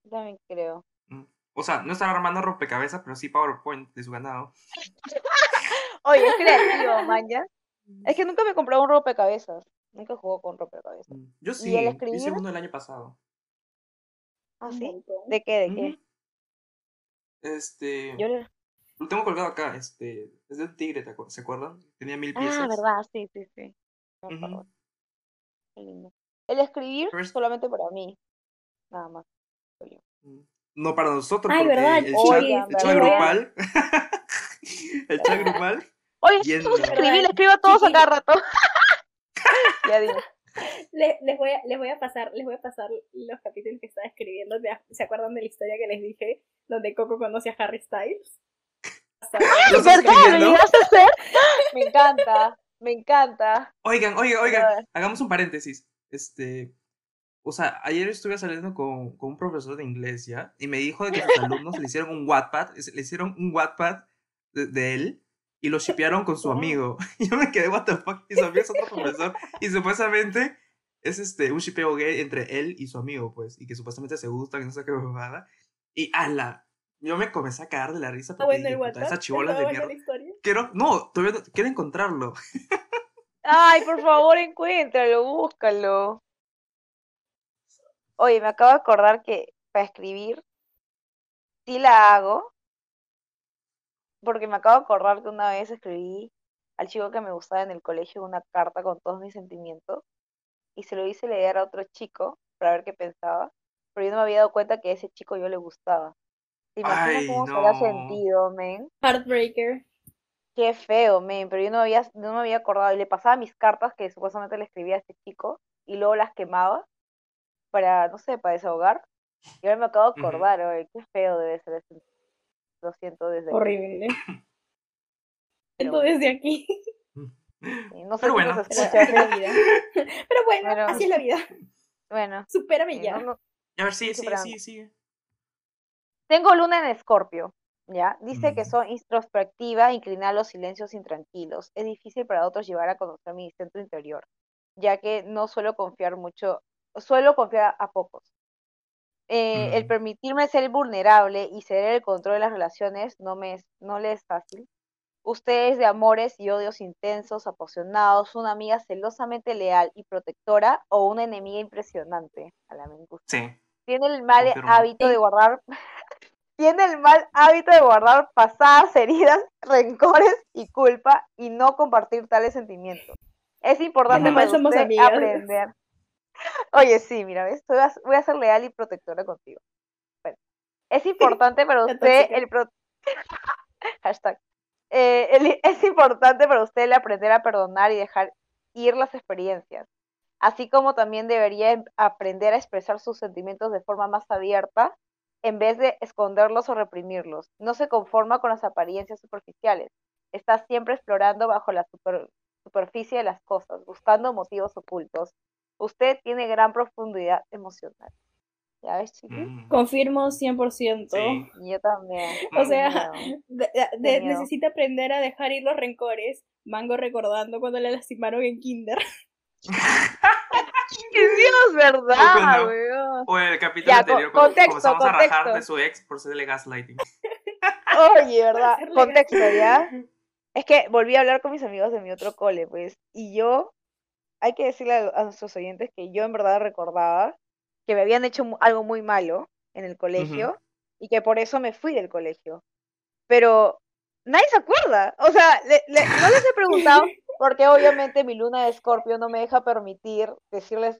yo también creo. Mm. O sea, no estar armando rompecabezas, pero sí PowerPoint de su ganado. Oye, es creativo, man, ¿ya? Es que nunca me he comprado un rompecabezas. Nunca juego con rompecabezas. Mm. Yo ¿Y sí, el hice escribir? uno el año pasado. ¿Ah, sí? ¿De qué? ¿De qué? Este. Yo le- Lo tengo colgado acá, este. Es de un tigre, ¿te acu- ¿se acuerdan? Tenía mil piezas. Ah, verdad, sí, sí, sí. Qué lindo. El escribir solamente para mí. Nada más. Mm. No para nosotros, Ay, porque ¿verdad? el Oye, chat, el chat ¿verdad? grupal. el chat grupal. Oye, Yendo. gusta escribir, le escribo a todos a Sí. cada rato. ya dime. Le- les, voy a, les voy a pasar, les voy a pasar los capítulos que estaba escribiendo. ¿Se- ¿Se acuerdan de la historia que les dije? Donde Coco conoce a Harry Styles. ¿Verdad? ¿Lo llegaste a hacer? Me encanta, me encanta. Oigan, oigan, oigan, hagamos un paréntesis. Este, o sea, ayer estuve saliendo con, con un profesor de inglés, ¿ya? Y me dijo de que sus alumnos le hicieron un Wattpad, le hicieron un Wattpad de, de él y lo shipearon con su amigo. Y yo me quedé, what the fuck, y su amigo es otro profesor. Y supuestamente es este, un shipeo gay entre él y su amigo, pues, y que supuestamente se gustan y no sé qué bobada. Y ala, yo me comencé a cagar de la risa Ah, porque dije, puta, esas chibolas de. Quiero, no, todavía no, quiero encontrarlo. Ay, por favor, encuéntralo, búscalo. Oye, me acabo de acordar que para escribir sí la hago, porque me acabo de acordar que una vez escribí al chico que me gustaba en el colegio una carta con todos mis sentimientos y se lo hice leer a otro chico para ver qué pensaba, pero yo no me había dado cuenta que a ese chico yo le gustaba. ¿Te imaginas Ay, cómo se habrá no. sentido, men? Heartbreaker. Qué feo, men, pero yo no había, no me había acordado y le pasaba mis cartas que supuestamente le escribía a este chico y luego las quemaba para, no sé, para desahogar. Y ahora me acabo de acordar, oye, qué feo debe ser ese. Lo siento desde aquí. Horrible. Pero Siento bueno. desde aquí. Sí, No sé Pero si bueno. Pero escucha. así es la vida. Pero bueno, Pero- así es la vida. Bueno, Supérame sí, ya. no- no- A ver, sigue, sigue, superando. sigue, sigue. Tengo luna en Escorpio, ¿ya? Dice que Mm. soy introspectiva, inclinada a los silencios intranquilos. Es difícil para otros llevar a conocer mi centro interior, ya que no suelo confiar mucho, suelo confiar a pocos. Eh, el Mm. permitirme ser vulnerable y ceder el control de las relaciones no me es, no le es fácil. Usted es de amores y odios intensos, apasionados, una amiga celosamente leal y protectora o una enemiga impresionante. A la me gusta. Sí. Tiene el mal Confirmo. hábito de guardar, tiene el mal hábito de guardar pasadas heridas, rencores y culpa y no compartir tales sentimientos. Es importante para somos usted amigas. aprender. Oye, sí, mira, ¿ves? Voy a, voy a ser leal y protectora contigo. Bueno, es importante para usted el pro- hashtag. Eh, el- es importante para usted el aprender a perdonar y dejar ir las experiencias así como también debería em- aprender a expresar sus sentimientos de forma más abierta en vez de esconderlos o reprimirlos. No se conforma con las apariencias superficiales. Está siempre explorando bajo la super- superficie de las cosas, buscando motivos ocultos. Usted tiene gran profundidad emocional. ¿Ya ves, chiqui? Mm. Confirmo 100%. Sí. Yo también. O sea, de- necesita aprender a dejar ir los rencores. Mango recordando cuando le lastimaron en kinder. ¡Qué Dios, verdad, weón! O el capítulo Ya, anterior, cuando contexto, comenzamos a rajar de su ex por hacerle gaslighting. Oye, ¿verdad? Contexto, ¿ya? Es que volví a hablar con mis amigos de mi otro cole, pues, y yo, hay que decirle a, a nuestros oyentes que yo en verdad recordaba que me habían hecho algo muy malo en el colegio y que por eso me fui del colegio. Pero nadie se acuerda. O sea, le- le- no les he preguntado porque obviamente mi luna de escorpio no me deja permitir decirles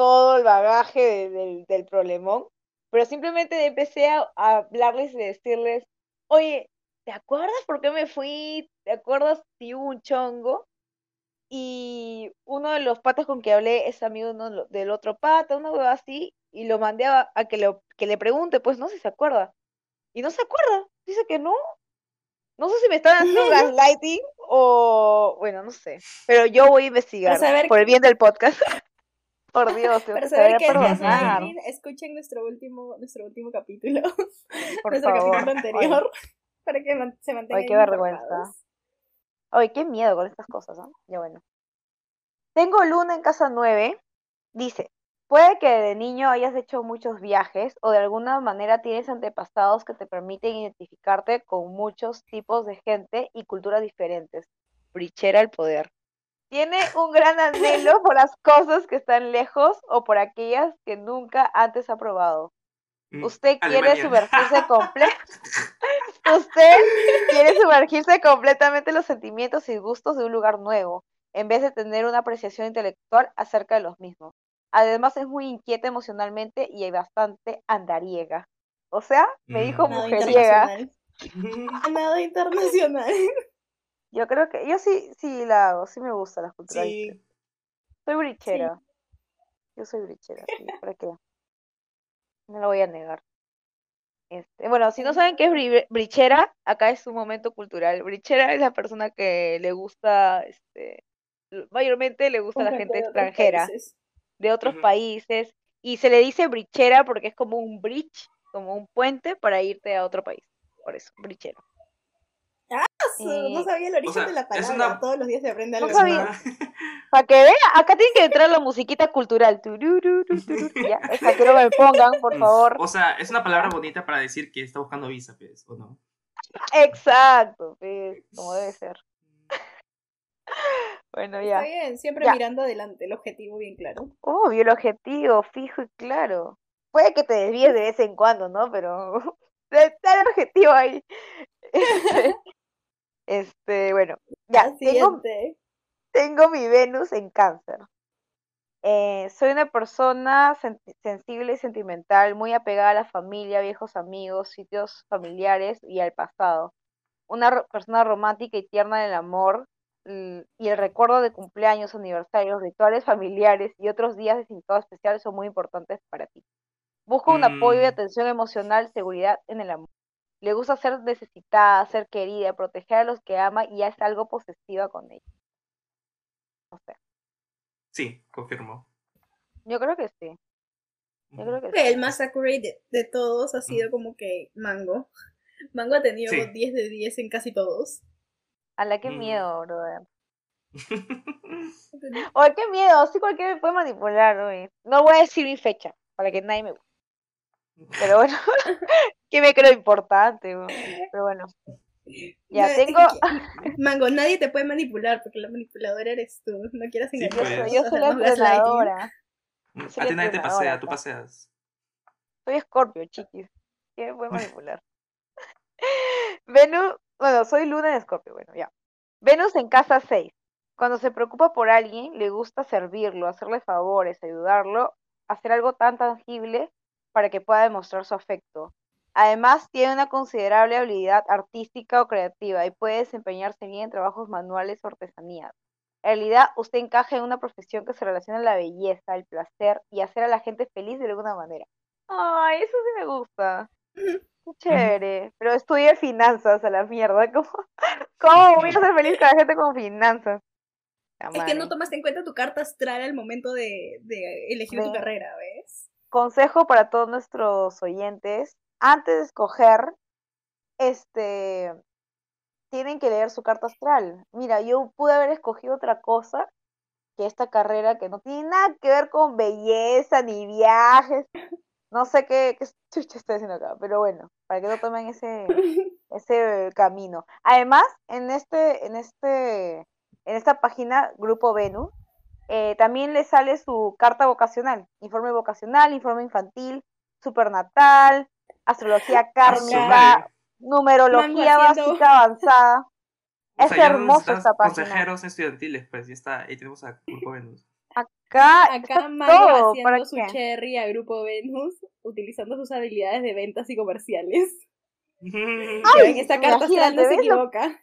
todo el bagaje de- del, del problemón, pero simplemente empecé a, a hablarles y decirles, oye, ¿te acuerdas por qué me fui? ¿Te acuerdas si hubo un chongo? Y uno de los patas con que hablé es amigo de uno del otro pata, una hueva así, y lo mandé a, a que, lo, que le pregunte, pues no sé si se acuerda. Y no se acuerda, dice que no. No sé si me están haciendo gaslighting o, bueno, no sé. Pero yo voy a investigar saber por el bien del podcast. Por Dios, Para saber qué es gaslighting, escuchen nuestro último, nuestro último capítulo. Por nuestro favor. capítulo anterior. Para que se mantengan Ay, qué vergüenza. Ay, qué miedo con estas cosas, ¿no? Ya bueno. Tengo luna en casa 9. Dice, puede que de niño hayas hecho muchos viajes o de alguna manera tienes antepasados que te permiten identificarte con muchos tipos de gente y culturas diferentes. Brichera el poder. Tiene un gran anhelo por las cosas que están lejos o por aquellas que nunca antes ha probado. Mm, Usted quiere sumergirse completo. Usted quiere sumergirse completamente en los sentimientos y gustos de un lugar nuevo, en vez de tener una apreciación intelectual acerca de los mismos. Además es muy inquieta emocionalmente y hay bastante andariega. O sea, me dijo Mm. Mujeriega. internacional. Nado internacional. Yo creo que yo sí, sí la hago, sí me gusta la cultura. Sí. Soy brichera. Yo soy brichera, sí, ¿para qué? No lo voy a negar. Este, bueno, si no saben qué es bri- brichera, acá es un momento cultural. Brichera es la persona que le gusta, este, mayormente le gusta a la gente de extranjera, países. de otros países, y se le dice brichera porque es como un bridge, como un puente para irte a otro país. Por eso, brichera. No Eh, sabía el origen sea, de la palabra. una- Todos los días se aprende No algo. sabía. nuevo. Para que vean, acá tiene que entrar la musiquita cultural. Ya, esa quiero que me pongan, por favor. O sea, es una palabra bonita para decir que está buscando visa, pues, ¿o no? Exacto, pues, como debe ser. Bueno, Está ya. bien, siempre Ya. mirando adelante, el objetivo bien claro. Obvio, el objetivo, fijo y claro. Puede que te desvíes de vez en cuando, ¿no? Pero está el objetivo ahí. Este, bueno, ya, tengo, siguiente. tengo mi Venus en cáncer. Eh, soy una persona sen- sensible y sentimental, muy apegada a la familia, viejos amigos, sitios familiares y al pasado. Una ro- persona romántica y tierna del amor y el recuerdo de cumpleaños, aniversarios, rituales familiares y otros días de significado especial son muy importantes para ti. Busca un apoyo y Mm. atención emocional, seguridad en el amor. Le gusta ser necesitada, ser querida, proteger a los que ama y es algo posesiva con ellos. No sé, Sí, confirmo. yo creo que sí. Yo creo que El sí. más accurate de, de todos ha sido como que Mango. Mango ha tenido Sí. 10 de 10 en casi todos. A la que Mm. miedo, brother. Oye, qué miedo, sí cualquiera me puede manipular, oye. No voy a decir mi fecha, para que nadie me busque. Pero bueno, que me creo importante, pero bueno. Ya No, tengo, Mango, nadie te puede manipular porque la manipuladora eres tú. No quieras Sí, engañar. yo pues. soy, yo soy la entrenadora. Mm, A ti nadie te pasea, tú paseas. Soy Escorpio, chiquis. ¿Quién me puede manipular? Venus, bueno, soy Luna en Escorpio, bueno, ya. Venus en casa 6. Cuando se preocupa por alguien, le gusta servirlo, hacerle favores, ayudarlo, hacer algo tan tangible para que pueda demostrar su afecto. Además, tiene una considerable habilidad artística o creativa y puede desempeñarse bien en trabajos manuales o artesanías. En realidad, usted encaja en una profesión que se relaciona a la belleza, el placer y hacer a la gente feliz de alguna manera. Ay, eso sí me gusta. Qué chévere. Pero estudié finanzas a la mierda. ¿Cómo, cómo voy a ser feliz con la gente con finanzas? La Es que no tomaste en cuenta tu carta astral al momento de, de elegir tu carrera, ¿ves? Consejo para todos nuestros oyentes. Antes de escoger, este, tienen que leer su carta astral. Mira, yo pude haber escogido otra cosa que esta carrera que no tiene nada que ver con belleza ni viajes. No sé qué, qué chucha estoy haciendo acá, pero bueno, para que no tomen ese, ese camino. Además, en este, en este, en esta página, Grupo Venus, eh, también le sale su carta vocacional, informe vocacional, informe infantil, supernatal, astrología Ah, kármica, numerología básica avanzada. O Es sea, necesitas esta página. consejeros estudiantiles, pues ya está. Ahí tenemos a Grupo Venus. Acá, Acá Mango todo, haciendo ¿para su qué? cherry a Grupo Venus, utilizando sus habilidades de ventas y comerciales. Ay, ven, esta carta astral no imagínate, se ¿ves lo- equivoca.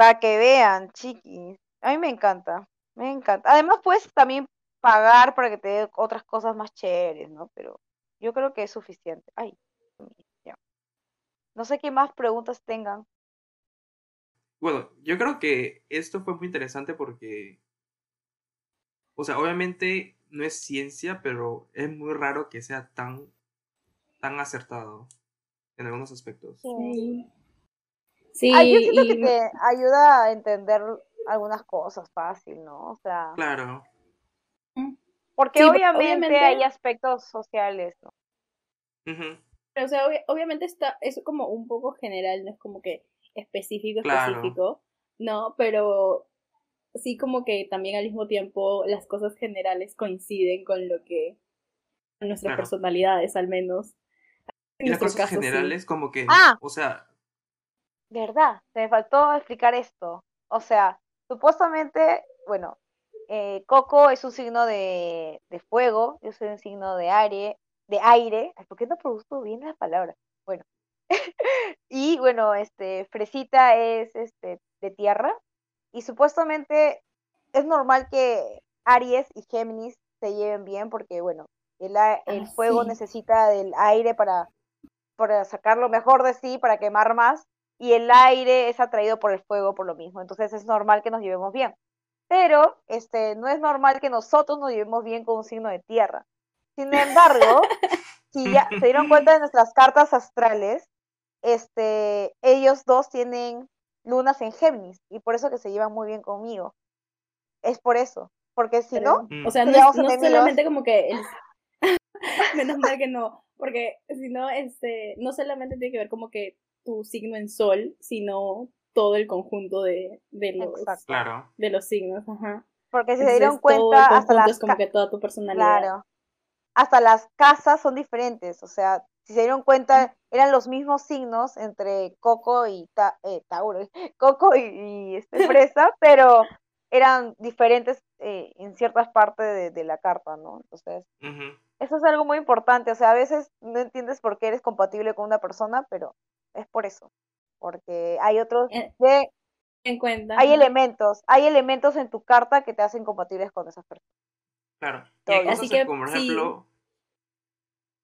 Va que vean, chiquis. A mí me encanta, me encanta. Además, puedes también pagar para que te dé otras cosas más chéveres, ¿no? Pero yo creo que es suficiente. Ay, ya. No sé qué más preguntas tengan. Bueno, yo creo que esto fue muy interesante porque, o sea, obviamente no es ciencia, pero es muy raro que sea tan, tan acertado en algunos aspectos. Sí. Sí, Ay, yo siento que te ayuda a entender algunas cosas fácil, ¿no? O sea, Claro. porque Sí, obviamente, obviamente- hay aspectos sociales, ¿no? Pero, o sea, obvi- obviamente está, es como un poco general, no es como que específico, Claro. específico, ¿no? Pero sí como que también al mismo tiempo las cosas generales coinciden con lo que nuestras Claro. personalidades al menos. En Y las cosas caso, sí. generales como que, Ah. o sea, ¿Verdad? Se me faltó explicar esto. O sea, supuestamente, bueno, eh, Coco es un signo de, de fuego, yo soy un signo de aire, de aire. Ay, ¿por qué no produzco bien las palabras? Bueno. y bueno, este, Fresita es este de tierra. Y supuestamente es normal que Aries y Géminis se lleven bien porque, bueno, el, el Ah, fuego sí. necesita del aire para para sacar lo mejor de sí, para quemar más, y el aire es atraído por el fuego por lo mismo. Entonces es normal que nos llevemos bien. Pero este, no es normal que nosotros nos llevemos bien con un signo de tierra. Sin embargo, si ya se dieron cuenta de nuestras cartas astrales, este, ellos dos tienen lunas en Géminis y por eso que se llevan muy bien conmigo. Es por eso, porque si no, Pero, o sea, no, no solamente como que el- menos mal que no, porque si no, este, no solamente tiene que ver como que tu signo en sol, sino todo el conjunto de, de los. Claro. de los signos, ajá. porque si se dieron todo el cuenta, hasta las, es como ca- que toda tu personalidad. claro, hasta las casas son diferentes, o sea, si se dieron cuenta, eran los mismos signos entre Coco y Ta- eh, Tauro, Coco y, y, este, Fresa, pero eran diferentes eh, en ciertas partes de, de la carta, ¿no? Entonces, eso es algo muy importante, o sea, a veces no entiendes por qué eres compatible con una persona, pero es por eso, porque hay otros, Eh, de, En cuenta. hay elementos, hay elementos en tu carta que te hacen compatibles con esas personas. Claro. Y Así que, como, por sí. ejemplo,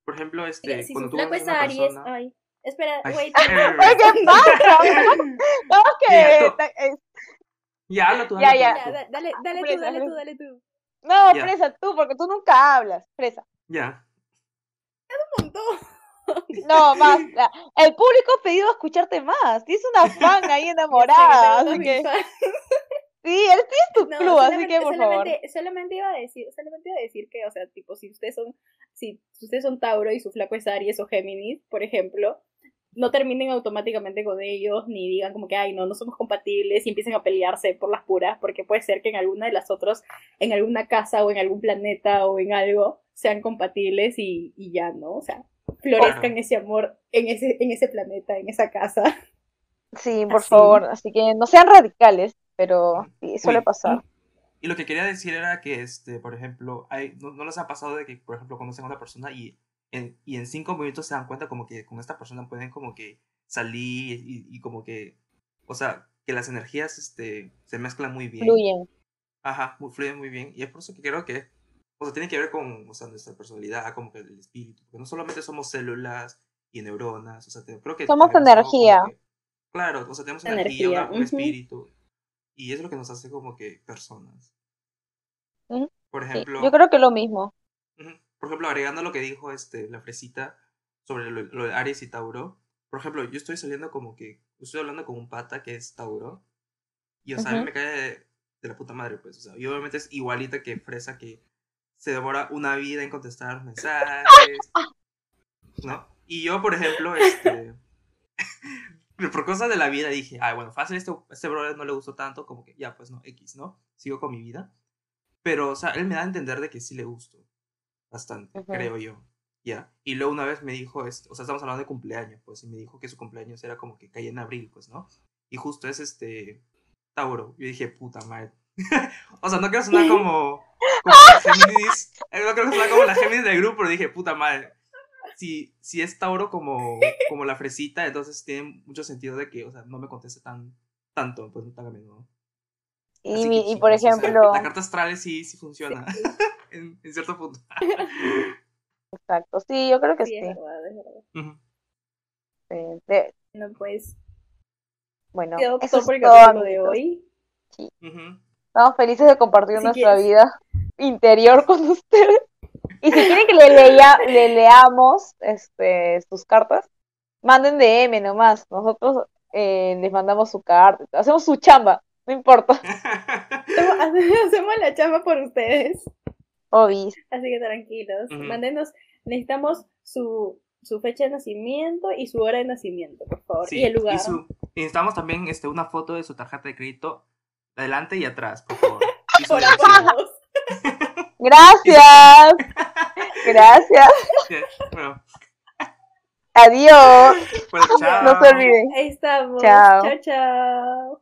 por ejemplo, este, si cuando tú es a una Aries, persona... ay, espera, eh, ¡Ay, qué pasa! Eh, Ya, habla tú, Ya, habla ya. Ya, tú. da- dale, dale tú, dale tú, dale tú. No, Ya. Fresa, tú, porque tú nunca hablas, Fresa. Ya. Un montón. No, más. la- el público ha pedido escucharte más. Tienes una fan ahí enamorada, así que. Sí, él tienes tu No, club, así que por favor. solamente, solamente iba a decir, solamente iba a decir que, o sea, tipo, si ustedes son, si ustedes son Tauro y su flaco es Aries o Géminis, por ejemplo, no terminen automáticamente con ellos, ni digan como que, ay, no, no somos compatibles y empiecen a pelearse por las puras, porque puede ser que en alguna de las otras, en alguna casa o en algún planeta o en algo, sean compatibles y, y ya, ¿no? O sea, florezcan Claro. ese amor en ese, en ese planeta, en esa casa. Sí, por así. favor. Así que no sean radicales, pero sí, suele Uy, pasar. Y lo que quería decir era que, este, por ejemplo, hay, no, no les ha pasado de que, por ejemplo, conocen a una persona y en, y en cinco minutos se dan cuenta como que con esta persona pueden como que salir y, y como que, o sea, que las energías, este, se mezclan muy bien. Fluyen. Ajá, fluyen muy bien. Y es por eso que creo que, o sea, tiene que ver con, o sea, nuestra personalidad, como que el espíritu. Porque no solamente somos células y neuronas, o sea, te- creo que... Somos energía. que- claro, o sea, tenemos Energía, energía, un ujú. espíritu. Y es lo que nos hace como que personas. Por Sí, ejemplo... yo creo que lo mismo. Por ejemplo, agregando lo que dijo este, la fresita sobre lo, lo de Aries y Tauro. Por ejemplo, yo estoy saliendo como que. Estoy hablando con un pata que es Tauro. Y o sea, me cae de, de la puta madre, pues. O sea, y obviamente es igualita que Fresa que se demora una vida en contestar mensajes. ¿No? Y yo, por ejemplo, este. por cosas de la vida dije, ay, bueno, fácil, este, este brother no le gustó tanto, como que ya, pues no, X, ¿no? Sigo con mi vida. Pero, o sea, él me da a entender de que sí le gusto. Bastante, creo yo. Ya. Y luego una vez me dijo, este, o sea, estamos hablando de cumpleaños, pues, y me dijo que su cumpleaños era como que caía en abril, pues, ¿no? Y justo es este. Tauro. Yo dije, puta madre. o sea, no quiero sonar como. como la Géminis. eh, No quiero sonar como la Géminis del grupo, pero dije, puta madre. Si, si es Tauro como, como la fresita, entonces tiene mucho sentido de que, o sea, no me conteste tan, tanto, pues, tan a menudo. Y, mi- que y sí, por o sea, ejemplo, la carta astral sí, sí funciona. en, en cierto punto. exacto, sí, yo creo que Sí, sí. es verdad, es verdad. Ujú. Sí, de- No, pues, bueno, eso es todo, de hoy. Ujú. Estamos felices de compartir nuestra vida interior con ustedes. Y si quieren que le, lea, le leamos este, sus cartas, manden DM nomás. Nosotros eh, les mandamos su carta. Hacemos su chamba, no importa. Hacemos, la chamba por ustedes. Obis. Así que tranquilos. Ujú. Mándenos, necesitamos su, su fecha de nacimiento y su hora de nacimiento, por favor. Sí, y el lugar. y su- y necesitamos también este, una foto de su tarjeta de crédito adelante y atrás, por favor. Gracias. Gracias. Bueno, Adiós. bueno, chao. No se olviden. Ahí estamos. Chao. Chao, chao.